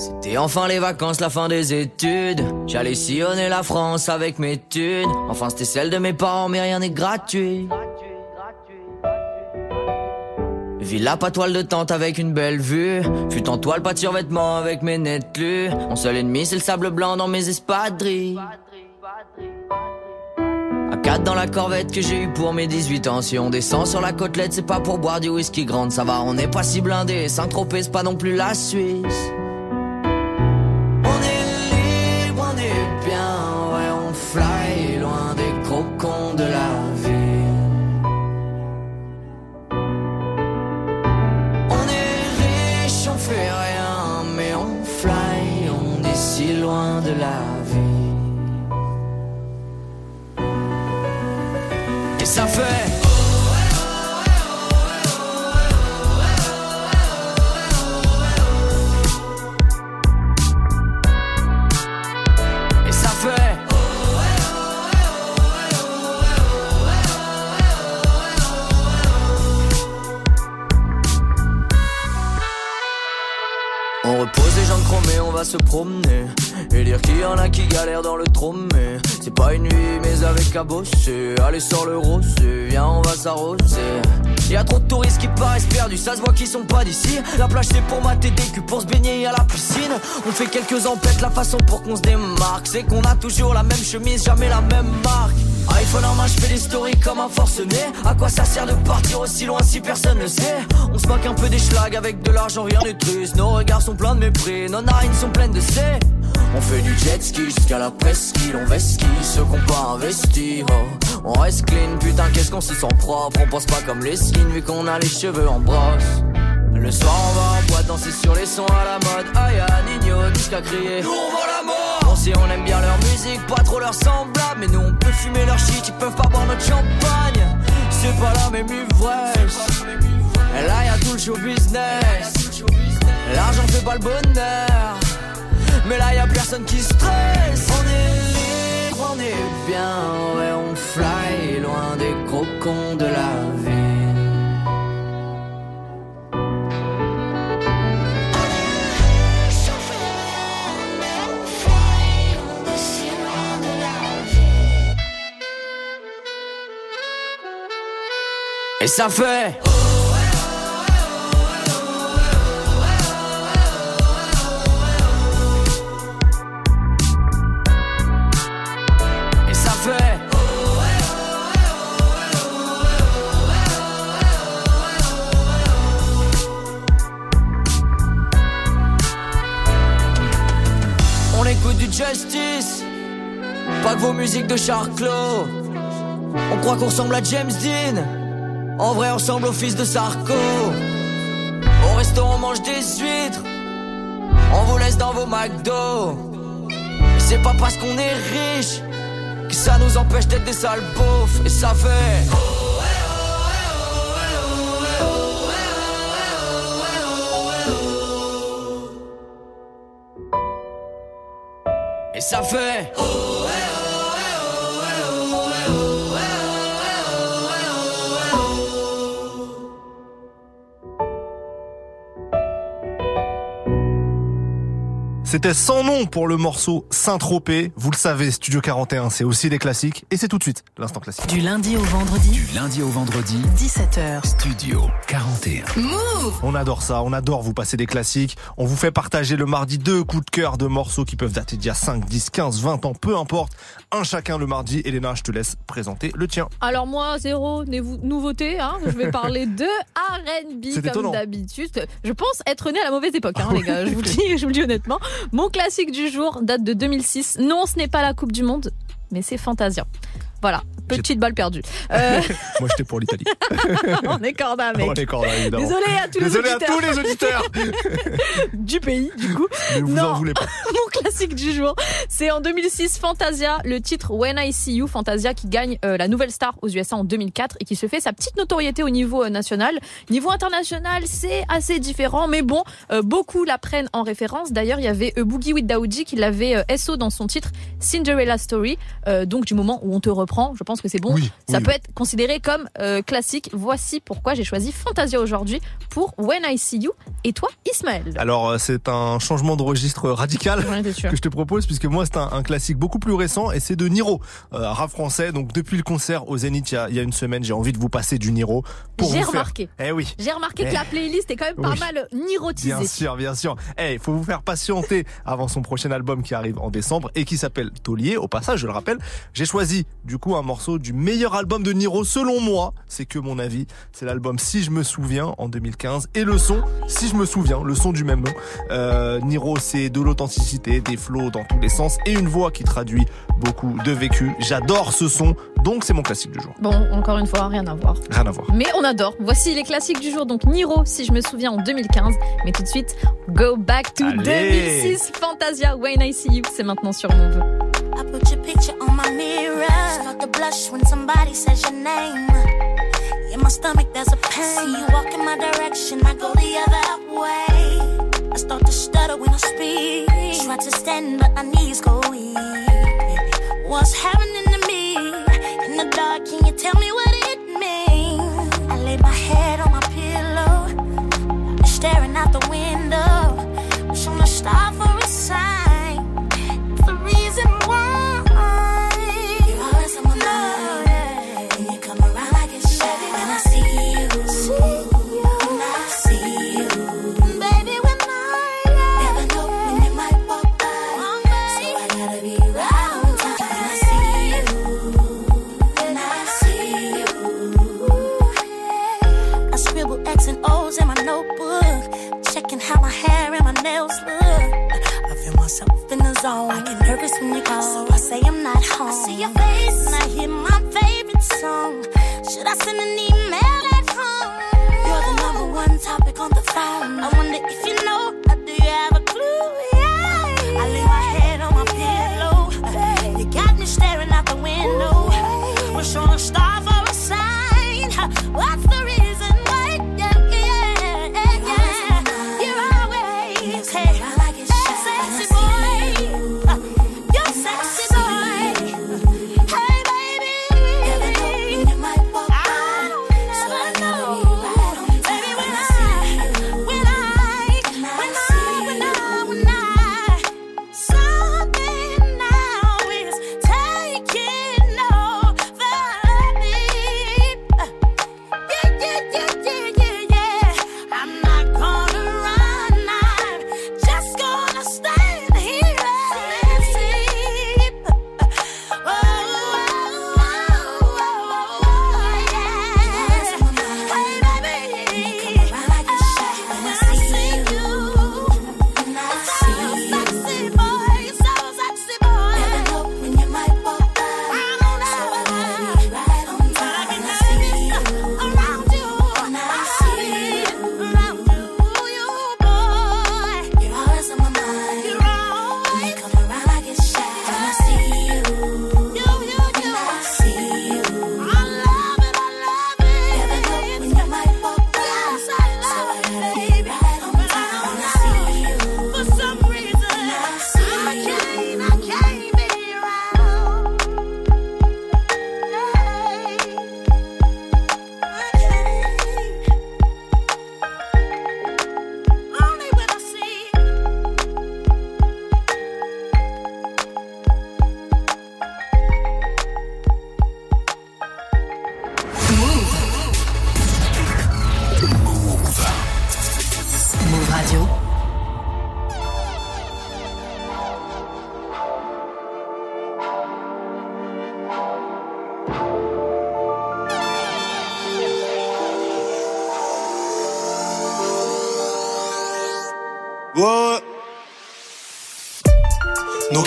C'était enfin les vacances, la fin des études. J'allais sillonner la France avec mes thunes. Enfin, c'était celle de mes parents, mais rien n'est gratuit. Villa, pas toile de tente avec une belle vue. Fut en toile, pas de survêtement avec mes nets lus. Mon seul ennemi, c'est le sable blanc dans mes espadrilles. À 4 dans la corvette que j'ai eu pour mes 18 ans. Si on descend sur la côtelette, c'est pas pour boire du whisky grande. Ça va, on n'est pas si blindé. Saint-Tropez, c'est pas non plus la Suisse. Promener Et dire qu'il y en a qui galèrent dans le tromé C'est pas une nuit mais avec à bosser Allez sur le rosé, viens on va s'arroser. Y a trop de touristes qui paraissent perdus, ça se voit qu'ils sont pas d'ici. La plage c'est pour mater des culs, pour se baigner à la piscine. On fait quelques empêtes, la façon pour qu'on se démarque C'est qu'on a toujours la même chemise, jamais la même marque iPhone en main, je fais des stories comme un forcené À quoi ça sert de partir aussi loin si personne ne sait? On se moque un peu des schlags avec de l'argent, rien triste Nos regards sont pleins de mépris, nos narines sont pleines de C on fait du jet ski jusqu'à la presqu'île, on vesquille ceux qu'on pas investi. Oh. On reste clean, putain, qu'est-ce qu'on se sent propre? On pense pas comme les skins vu qu'on a les cheveux en brosse. Le soir, on va en boîte danser sur les sons à la mode. Aya, Nino, jusqu'à crier. Nous, on la mort. Sait, on aime bien leur musique, pas trop leur semblable. Mais nous, on peut fumer leur shit, ils peuvent pas boire notre champagne. C'est pas la même ivresse. Et là, y'a tout le show business. L'argent fait pas le bonheur. Mais là y a personne qui stresse On est libre, on est bien Ouais on fly loin des crocons de la Et ça fait Et ça fait On écoute du justice Pas que vos musiques de Charclos On croit qu'on ressemble à James Dean En vrai on au fils de Sarko. Au restaurant on mange des huîtres. On vous laisse dans vos McDo. Et C'est pas parce qu'on est riche Que ça nous empêche d'être des sales beaufs. Et ça fait Et ça fait C'était sans nom pour le morceau Saint-Tropez. Vous le savez, Studio 41, c'est aussi des classiques. Et c'est tout de suite l'instant classique. Du lundi au vendredi, Du lundi au vendredi, 17h. Studio 41. Move On adore ça, on adore vous passer des classiques. On vous fait partager le mardi deux coups de cœur de morceaux qui peuvent dater d'il y a 5, 10, 15, 20 ans, peu importe. Un chacun le mardi. Elena, je te laisse présenter le tien. Alors moi, zéro nouveauté. Hein. Je vais parler de R&B comme d'habitude. Je pense être né à la mauvaise époque, hein, les gars. Je vous, le dis, je vous le dis honnêtement. Mon classique du jour date de 2006. Non, ce n'est pas la Coupe du Monde, mais c'est Fantasia. Voilà, petite balle perdue. Euh, Moi, j'étais pour l'Italie. on est corda, mec. On est corda, évidemment. Désolé à tous les à auditeurs. tous les auditeurs. du pays, du coup. Ne vous Non. en voulez pas. Mon classique du jour, c'est en 2006 Fantasia, le titre When I See You, Fantasia qui gagne euh, la nouvelle star aux USA en 2004 et qui se fait sa petite notoriété au niveau euh, national. Niveau international, c'est assez différent, mais bon, euh, beaucoup la prennent en référence. D'ailleurs, il y avait Boogie with Daoudi qui l'avait SO dans son titre Cinderella Story. Donc du moment où on te reprend, je pense que c'est bon. Oui, Ça oui, peut être considéré comme euh, classique. Voici pourquoi j'ai choisi Fantasia aujourd'hui pour When I See You. Et toi, Ismaël Alors, euh, c'est un changement de registre radical que je te propose, puisque moi, c'est un, un classique beaucoup plus récent, et c'est de Niro, euh, rap français. Donc, depuis le concert au Zénith, il y a, il y a une semaine, j'ai envie de vous passer du Niro. Pour J'ai vous faire- remarqué. Eh oui. J'ai remarqué Eh. que la playlist est quand même pas mal nirotisée. Bien sûr, bien sûr. Eh, il faut vous faire patienter avant son prochain album qui arrive en décembre et qui s'appelle Taulier. Au passage, je le rappelle, j'ai choisi du coup un morceau morceau du meilleur album de Niro selon moi. C'est que mon avis. C'est l'album Si je me souviens en 2015 et le son Si je me souviens, le son du même nom. Euh, Niro, c'est de l'authenticité, des flows dans tous les sens et une voix qui traduit beaucoup de vécu. J'adore ce son, donc c'est mon classique du jour. Bon, encore une fois, rien à voir. Rien à voir. Mais on adore. Voici les classiques du jour. Donc Niro, si je me souviens, en 2015. Mais tout de suite, Go Back to Allez. 2006. Fantasia, When I See You. C'est maintenant sur Move. Mirror. Start to blush when somebody says your name. In my stomach, there's a pain. See you walk in my direction, I go the other way. I start to stutter when I speak. Try to stand, but my knees go weak. What's happening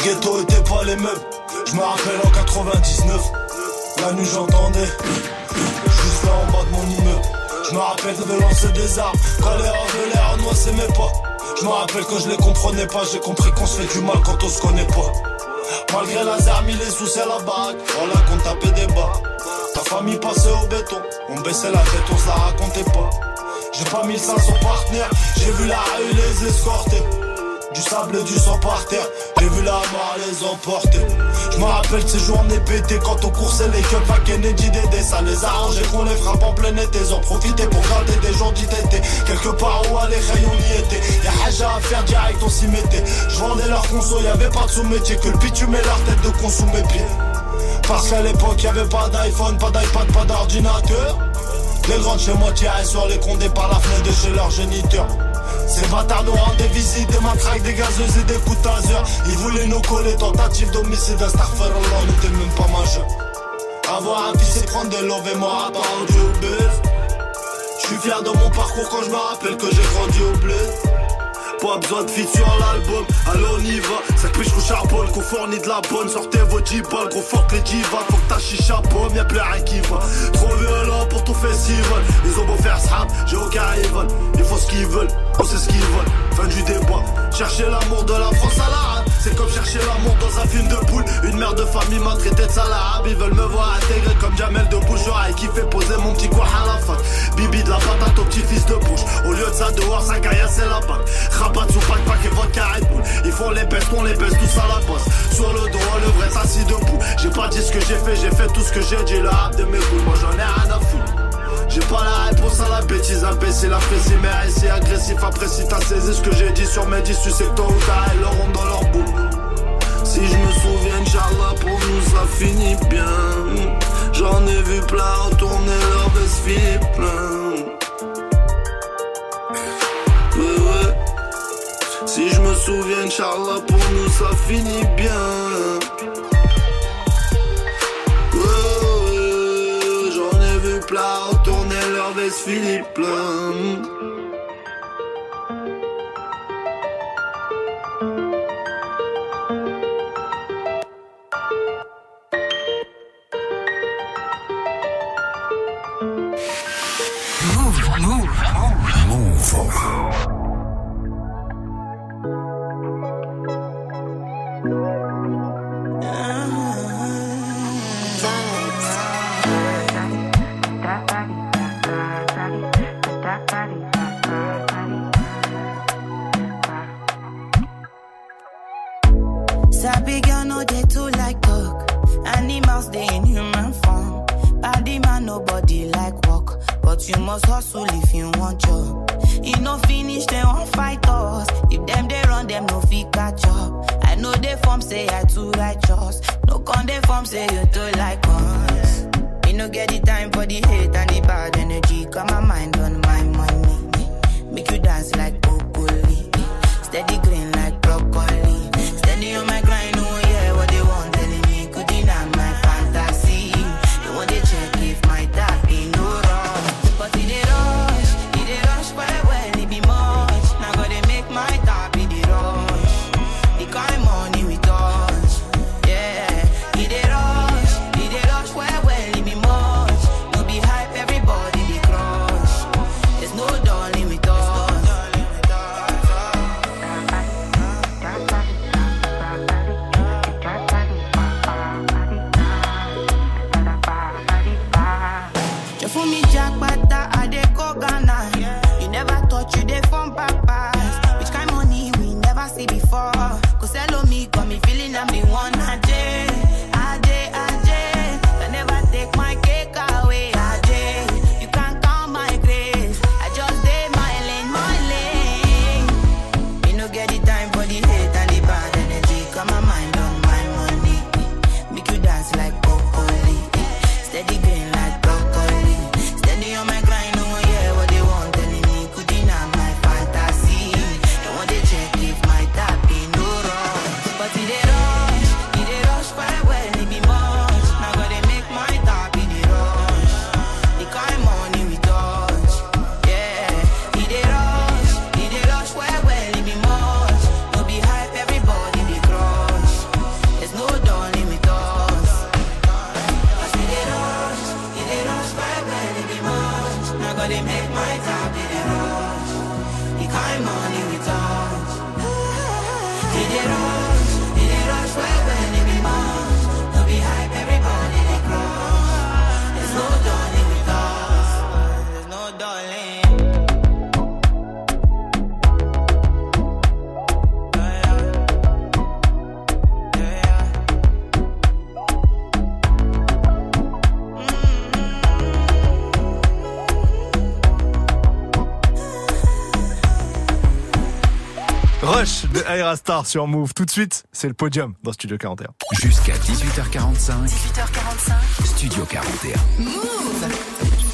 Nos ghettos étaient pas les mêmes. Je me rappelle en 99. La nuit j'entendais. Juste là en bas de mon immeuble. Je me rappelle de lancer des armes. Quand les l'air moi s'aimaient pas. Je me rappelle que je les comprenais pas. J'ai compris qu'on se fait du mal quand on se connaît pas. Malgré la mis les sous c'est la baraque. Voilà qu'on tapait des bas. Ta famille passait au béton. On baissait la tête, on se la racontait pas. J'ai pas mis le sein sur partenaire. J'ai vu la rue les escorter. Du sable et du sang par terre. J'ai vu la mort les emporter. Je me rappelle ces journées pétées quand on coursait les keufs à Kennedy Dédé. Ça les arrangeait qu'on les frappe en plein été. Ils en profitaient pour garder des gens d'ITT. Quelque part où aller, on y était. Y'a haja à faire direct, on s'y mettait. Je vendais leur conso, y'avait pas de sous-métier. Que le bitume et leur tête de con sous mes pieds. Parce qu'à l'époque, y'avait pas d'iPhone, pas d'iPad, pas d'ordinateur. Les grands de chez moi tiraient sur les condés par la fenêtre de chez leur géniteur. Ces bâtards nous rendent des visites, des matraques, des gazeuses et des coups de. Ils voulaient nous coller, tentative d'homicide, un starfer, on n'était même pas majeur. Avoir un fils prendre de l'eau et moi pas rendu au buzz. Je suis fier de mon parcours quand je me rappelle que j'ai grandi au bleu. Pas besoin de feat sur l'album, allons on y va. Ça piche au charbon, qu'on fournit de la bonne. Sortez vos 10 balles, fuck les divas. Faut que ta chicha pomme, y'a plus rien qui va. Trop violent pour ton festival. Ils ont beau faire srap, j'ai aucun rival. Ils font ce qu'ils veulent, on sait ce qu'ils veulent. Fin du débat, chercher l'amour de la France à l'arabe. C'est comme chercher l'amour dans un film de poule. Une mère de famille m'a traité de salade. Ils veulent me voir intégré comme Jamel de et qui fait poser mon petit quoi à la fac. Bibi de la patate au petit fils de bouche. Au lieu de ça, dehors, ça c'est la bague. Rabat sous pack, pack et vodka Red Bull. Ils font les bestes, on les baisse tous à la poste. Sur le dos, le vrai assis debout. J'ai pas dit ce que j'ai fait, j'ai fait tout ce que j'ai dit. Là, de mes couilles, moi j'en ai rien à foutre. J'ai pas la réponse à la bêtise, imbécile, apprécie, mais ici agressif, apprécie, t'as saisi ce que j'ai dit sur mes 10, tu sais que tôt ou tard, elles l'auront dans leur boule. Si je me souviens, Inch'Allah, pour nous ça finit bien. J'en ai vu plein retourner leur veste plein. Ouais, ouais. Si je me souviens, Inch'Allah, pour nous ça finit bien. Retourner leur veste plein. Star sur Move. Tout de suite, c'est le podium dans Studio 41. Jusqu'à 18h45. 18h45. Studio 41. Move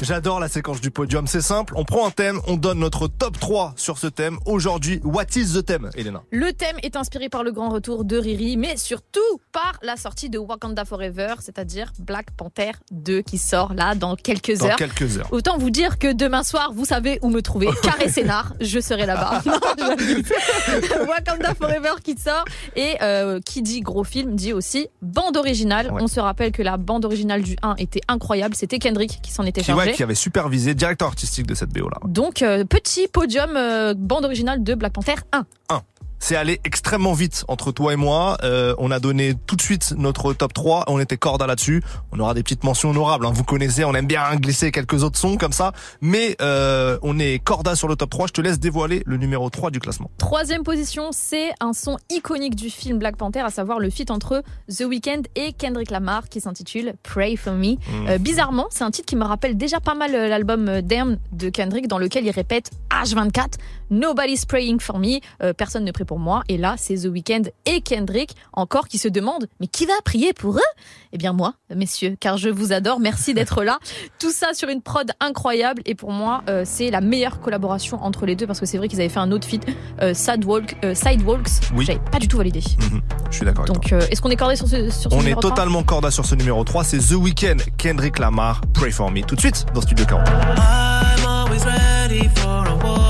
J'adore la séquence du podium. C'est simple, on prend un thème, on donne notre top 3 sur ce thème. Aujourd'hui, what is the thème, Elena? Le thème est inspiré par le grand retour de Riri, mais surtout par la sortie de Wakanda Forever, c'est-à-dire Black Panther 2 qui sort là dans quelques Dans heures. quelques heures. Autant vous dire que demain soir, vous savez où me trouver. Carré Scénar, je serai là-bas. J'abuse. Wakanda Forever qui sort. Et euh, qui dit gros film dit aussi bande originale. Ouais. On se rappelle que la bande originale du 1 était incroyable. C'était Kendrick qui s'en était Qui, chargé. ouais, qui avait supervisé, directeur artistique de cette BO là. Donc, euh, petit podium euh, bande originale de Black Panther 1. 1. C'est allé extrêmement vite entre toi et moi. Euh, on a donné tout de suite notre top 3. On était corda là-dessus. On aura des petites mentions honorables. hein. Vous connaissez, on aime bien glisser quelques autres sons comme ça. Mais euh, on est corda sur le top 3. Je te laisse dévoiler le numéro 3 du classement. Troisième position, c'est un son iconique du film Black Panther, à savoir le feat entre The Weeknd et Kendrick Lamar qui s'intitule Pray for Me. Mm. Euh, bizarrement, c'est un titre qui me rappelle déjà pas mal euh, l'album euh, Damn de Kendrick dans lequel il répète H24 Nobody's praying for me, euh, personne ne prie pour moi. Et là, c'est The Weeknd et Kendrick encore qui se demandent mais qui va prier pour eux? Eh bien moi, messieurs, car je vous adore. Merci d'être là. Tout ça sur une prod incroyable et pour moi, euh, c'est la meilleure collaboration entre les deux parce que c'est vrai qu'ils avaient fait un autre feat, euh, Sidewalk, euh, Sidewalks. Oui. J'avais pas du tout validé. Mhm. Je suis d'accord Donc, euh, est-ce qu'on est cordé sur ce, sur ce On est numéro totalement corda sur ce numéro 3. C'est The Weeknd, Kendrick Lamar, Pray For Me. Tout de suite dans Studio 40. I'm always ready for a war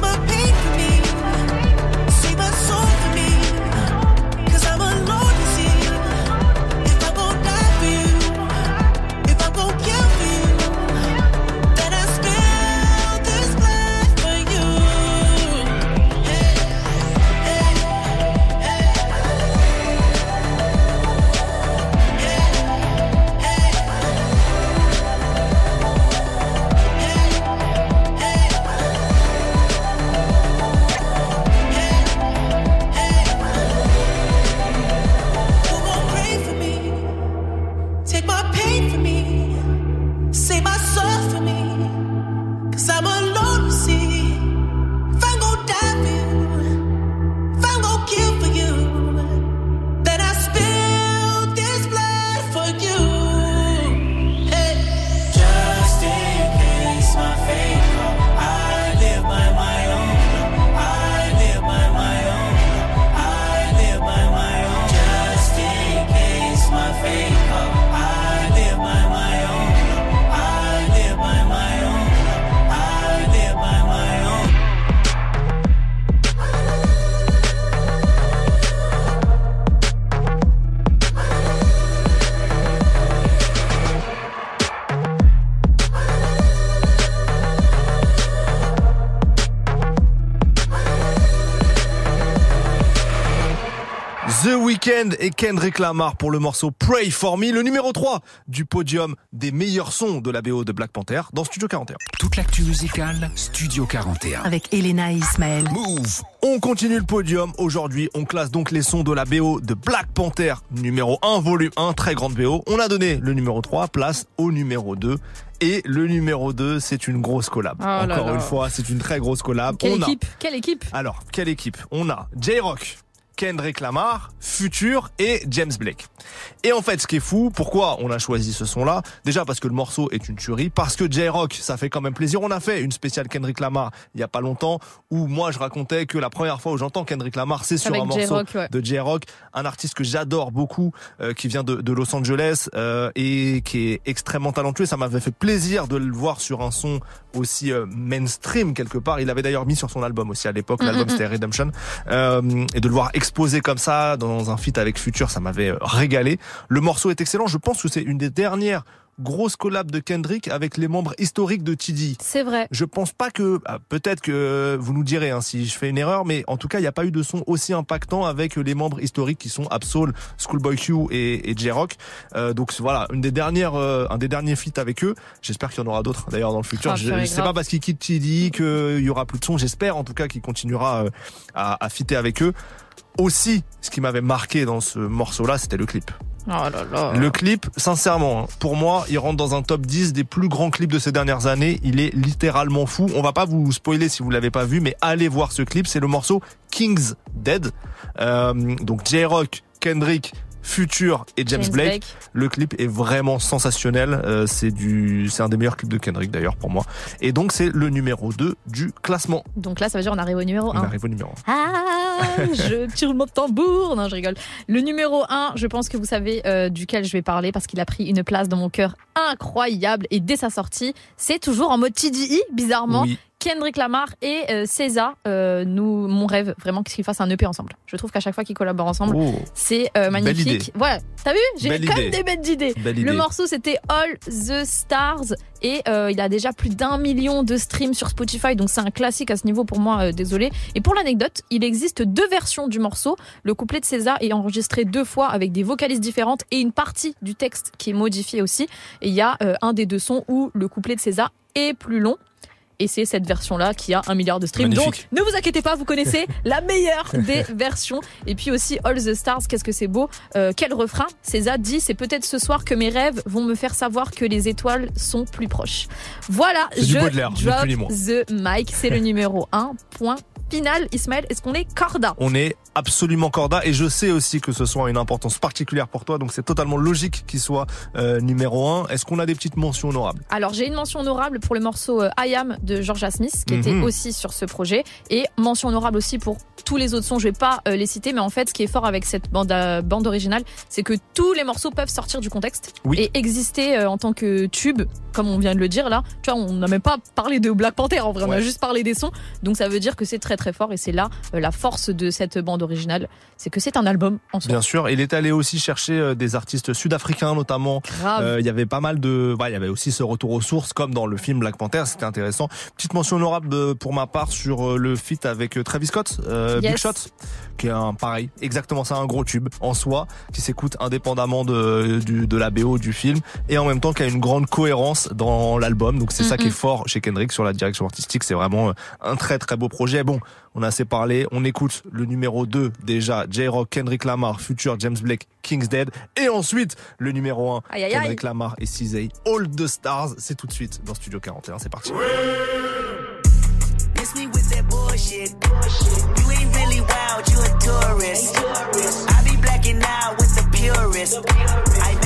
My pain Weeknd et Kendrick Lamar pour le morceau Pray For Me, le numéro 3 du podium des meilleurs sons de la BO de Black Panther dans Studio 41. Toute l'actu musicale, Studio 41. Avec Elena et Ismaël. Move On continue le podium. Aujourd'hui, on classe donc les sons de la BO de Black Panther, numéro 1, volume 1, très grande BO. On a donné le numéro 3, place au numéro 2. Et le numéro 2, c'est une grosse collab. Oh Encore là. une fois, c'est une très grosse collab. Quelle on a équipe? Quelle équipe? Alors, quelle équipe? On a J-Rock, Kendrick Lamar, Future et James Blake. Et en fait, ce qui est fou, pourquoi on a choisi ce son-là? Déjà parce que le morceau est une tuerie, parce que J-Rock, ça fait quand même plaisir. On a fait une spéciale Kendrick Lamar il y a pas longtemps, où moi je racontais que la première fois où j'entends Kendrick Lamar, c'est sur Avec un morceau ouais. de J-Rock, un artiste que j'adore beaucoup, euh, qui vient de, de Los Angeles euh, et qui est extrêmement talentueux. Ça m'avait fait plaisir de le voir sur un son aussi euh, mainstream quelque part. Il avait d'ailleurs mis sur son album aussi à l'époque, Mm, l'album mm, c'était Redemption, et de le voir exposer comme ça dans un feat avec Future, ça m'avait euh, régalé. Le morceau est excellent. Je pense que c'est une des dernières grosses collabs de Kendrick avec les membres historiques de TD. C'est vrai. Je pense pas que ah, peut-être que vous nous direz hein, si je fais une erreur, mais en tout cas il n'y a pas eu de son aussi impactant avec les membres historiques qui sont Absol, Schoolboy Q et, et J-Rock. Euh, donc voilà une des dernières, euh, un des derniers feats avec eux. J'espère qu'il y en aura d'autres d'ailleurs dans le futur. Ah, je, je sais pas parce qu'il quitte TD qu'il y aura plus de son. J'espère en tout cas qu'il continuera à, à fitter avec eux. Aussi, ce qui m'avait marqué dans ce morceau-là, c'était le clip. Oh là là. Le clip, sincèrement, hein, pour moi, il rentre dans un top 10 des plus grands clips de ces dernières années. Il est littéralement fou. On va pas vous spoiler si vous l'avez pas vu, mais allez voir ce clip. C'est le morceau King's Dead. Euh, donc J-Rock, Kendrick, Future et James, James Blake. Blake. Le clip est vraiment sensationnel. Euh, c'est du, c'est un des meilleurs clips de Kendrick d'ailleurs pour moi. Et donc c'est le numéro 2 du classement. Donc là, ça veut dire on arrive au numéro On 1. arrive au numéro 1. Ah, je tire mon tambour. Non, je rigole. Le numéro 1, je pense que vous savez euh, duquel je vais parler parce qu'il a pris une place dans mon cœur incroyable. Et dès sa sortie, c'est toujours en mode TDI, bizarrement. Oui. Kendrick Lamar et euh, César, euh, nous, mon rêve vraiment qu'ils fassent un EP ensemble. Je trouve qu'à chaque fois qu'ils collaborent ensemble, Oh. c'est euh, magnifique. idée. Voilà, t'as vu? J'ai idée. des belles idées. Belle Le idée. morceau c'était All the Stars et il a déjà plus d'un million de streams sur Spotify, donc c'est un classique à ce niveau pour moi. désolé. Et pour l'anecdote, il existe deux versions du morceau. Le couplet de César est enregistré deux fois avec des vocalises différentes et une partie du texte qui est modifiée aussi. Et il y a un des deux sons où le couplet de César est plus long. Et c'est cette version-là qui a un milliard de streams. Magnifique. Donc, ne vous inquiétez pas, vous connaissez la meilleure des versions. Et puis aussi, All the Stars, qu'est-ce que c'est beau. Euh, quel refrain César dit, c'est peut-être ce soir que mes rêves vont me faire savoir que les étoiles sont plus proches. Voilà, je drop the mic. C'est le numéro 1. Point final. Ismaël, est-ce qu'on est corda? On est absolument corda et je sais aussi que ce soit une importance particulière pour toi, donc c'est totalement logique qu'il soit euh, numéro 1. Est-ce qu'on a des petites mentions honorables? Alors j'ai une mention honorable pour le morceau euh, I Am de Georgia Smith qui était Mhm. aussi sur ce projet et mention honorable aussi pour tous les autres sons. Je vais pas euh, les citer, mais en fait ce qui est fort avec cette bande, bande originale, c'est que tous les morceaux peuvent sortir du contexte Oui. et exister en tant que tube, comme on vient de le dire là. Tu vois, on n'a même pas parlé de Black Panther en vrai, on a juste parlé des sons. Donc ça veut dire que c'est très très fort et c'est là la force de cette bande c'est que c'est un album en soi. Bien sûr, il est allé aussi chercher euh, des artistes sud-africains notamment. Euh, Il y avait pas mal de, il y avait aussi ce retour aux sources comme dans le film Black Panther, c'était intéressant. Petite mention honorable pour ma part sur euh, le feat avec Travis Scott, euh, Yes. Big Shot, qui est un pareil, exactement ça, un gros tube en soi qui s'écoute indépendamment de du, de la BO du film et en même temps qui a une grande cohérence dans l'album. Donc c'est ça qui est fort chez Kendrick sur la direction artistique. C'est vraiment un très très beau projet. Bon, on a assez parlé. On écoute le numéro 2 déjà, J-Rock, Kendrick Lamar, Future, James Blake, King's Dead. Et ensuite, le numéro 1, Aïe, aïe, aïe. Kendrick Lamar et CZA, All the Stars. C'est tout de suite dans Studio 41. C'est parti. I be blacking out with the.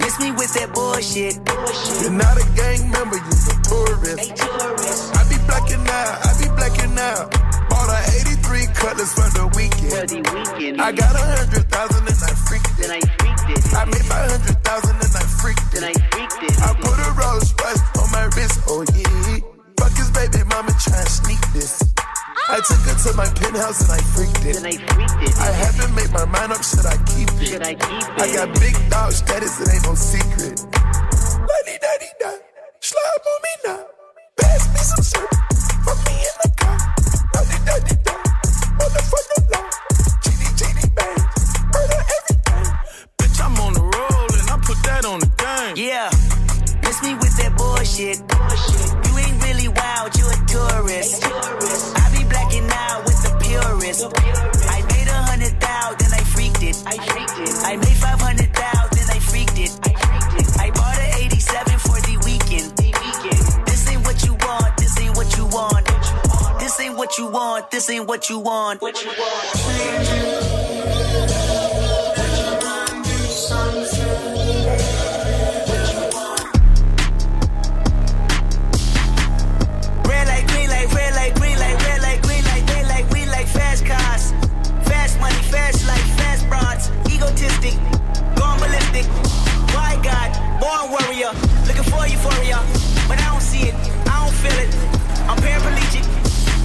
Miss me with that bullshit. bullshit. You're not a gang member, you're a tourist. I be blacking out, I be blacking out. Bought a 83 cutlass for the weekend. I got a hundred thousand and I freaked it. I made my hundred thousand and I freaked it. I put a Rolls Royce on my wrist, oh yeah. Fuck his baby mama try and sneak this. I took her to my penthouse and I freaked it. And I freaked it. I haven't made my mind up, should I keep it? I keep it? I got big dog status, it ain't no secret. Lady daddy da, slide on me now. Pass me some syrup, put me in the car. Lady daddy da, motherfucker law. Genie genie bang, murder everything. Bitch, I'm on the roll and I put that on the game. Yeah, miss me with that bullshit. You ain't really wild, you a tourist. I be purist. I made a hundred thousand, then I freaked it. I freaked it. I made five hundred thousand, then I freaked it. I freaked it. I bought an 87 for the weekend. This ain't what you want, this ain't what you want. This ain't what you want, this ain't what you want. What you Red Egotistic, going ballistic. Why God, born warrior, looking for euphoria. But I don't see it, I don't feel it. I'm paraplegic.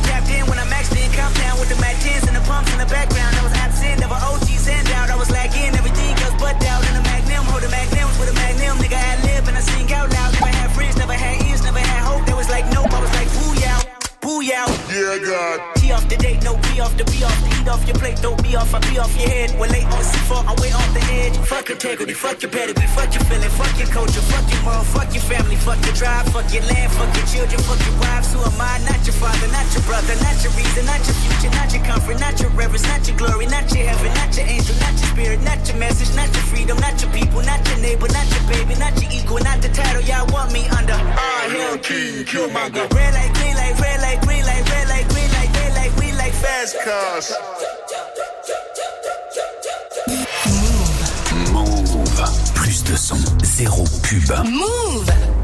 Tapped in when I maxed in, compound with the Mac 10s and the pumps in the background. I was absent, never OGs and out. I was lagging, everything goes but out in the magnum. Hold the magnums with a magnum, nigga ad lib and I sing out loud. Never had friends, never had ears, never had hope. There was like nope, I was like boo yow, boo yow. Yeah, God. Off the date, no B off the B off the eat off your plate, don't be off, I be off your head. When late on C4, I way off the edge. Fuck integrity, fuck your pedigree, fuck your feeling, fuck your culture, fuck your moral, fuck your family, fuck your tribe, fuck your land, fuck your children, fuck your wives. Who am I? Not your father, not your brother, not your reason, not your future, not your comfort, not your reverence, not your glory, not your heaven, not your angel, not your spirit, not your message, not your freedom, not your people, not your neighbor, not your baby, not your equal, not the title y'all want me under. All hell king, Killmonger. Red light, green light, red light, green light, red light, green light, red light, we like fast cars. Move. Plus de son, zéro pub. Move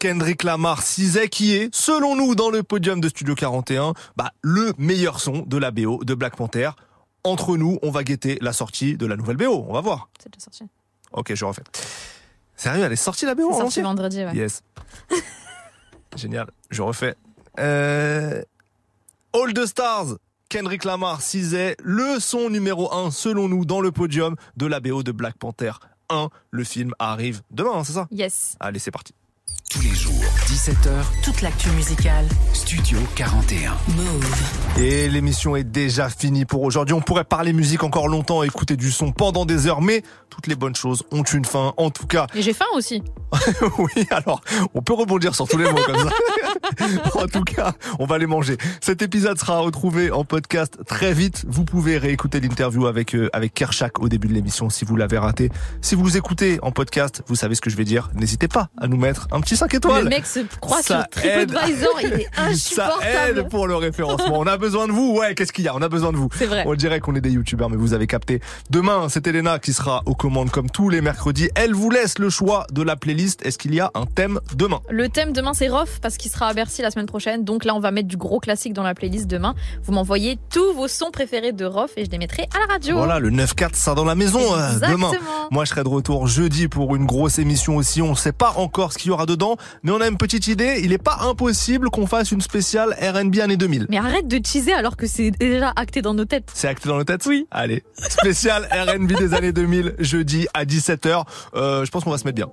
Kendrick Lamar, Cizet, qui est, selon nous, dans le podium de Studio 41, bah, le meilleur son de la BO de Black Panther. Entre nous, on va guetter la sortie de la nouvelle BO. On va voir. C'est déjà sorti. Ok, je refais. Sérieux, elle est sortie la BO C'est sorti vendredi, ouais. Yes. Génial. Je refais. Euh... All the Stars. Kendrick Lamar, Cizet, le son numéro 1 selon nous dans le podium de la BO de Black Panther 1. Le film arrive demain, hein, c'est ça Yes. Allez, c'est parti. Tous les jours, 17h, Toute l'actu musicale. Studio 41. Move. Et l'émission est déjà finie pour aujourd'hui. On pourrait parler musique encore longtemps, écouter du son pendant des heures, mais toutes les bonnes choses ont une fin. En tout cas, Et j'ai faim aussi. oui, alors, on peut rebondir sur tous les mots comme ça. en tout cas, on va les manger. Cet épisode sera retrouvé en podcast très vite. Vous pouvez réécouter l'interview avec euh, avec Kershak au début de l'émission si vous l'avez raté. Si vous écoutez en podcast, vous savez ce que je vais dire. N'hésitez pas à nous mettre un petit 5 étoiles. Le mec se croit Ça sur TripAdvisor, il est Ça aide pour le référencement. On a besoin de vous. Ouais, qu'est-ce qu'il y a? On a besoin de vous. C'est vrai. On dirait qu'on est des youtubeurs, mais vous avez capté. Demain, c'est Elena qui sera aux commandes comme tous les mercredis. Elle vous laisse le choix de la playlist. Est-ce qu'il y a un thème demain? Le thème demain c'est Rof parce qu'il sera à Bercy la semaine prochaine. Donc là on va mettre du gros classique dans la playlist demain. Vous m'envoyez tous vos sons préférés de Rof et je les mettrai à la radio. Voilà, le 9-4, ça dans la maison Exactement. demain. Moi, je serai de retour jeudi pour une grosse émission aussi. On ne sait pas encore ce qu'il y aura dedans, mais on a une petite idée. Il n'est pas impossible qu'on fasse une spéciale R&B année 2000. Mais arrête de teaser alors que c'est déjà acté dans nos têtes. C'est acté dans nos têtes? Oui. Allez, spécial R&B des années 2000, jeudi à 17h. Euh, je pense qu'on va se mettre bien.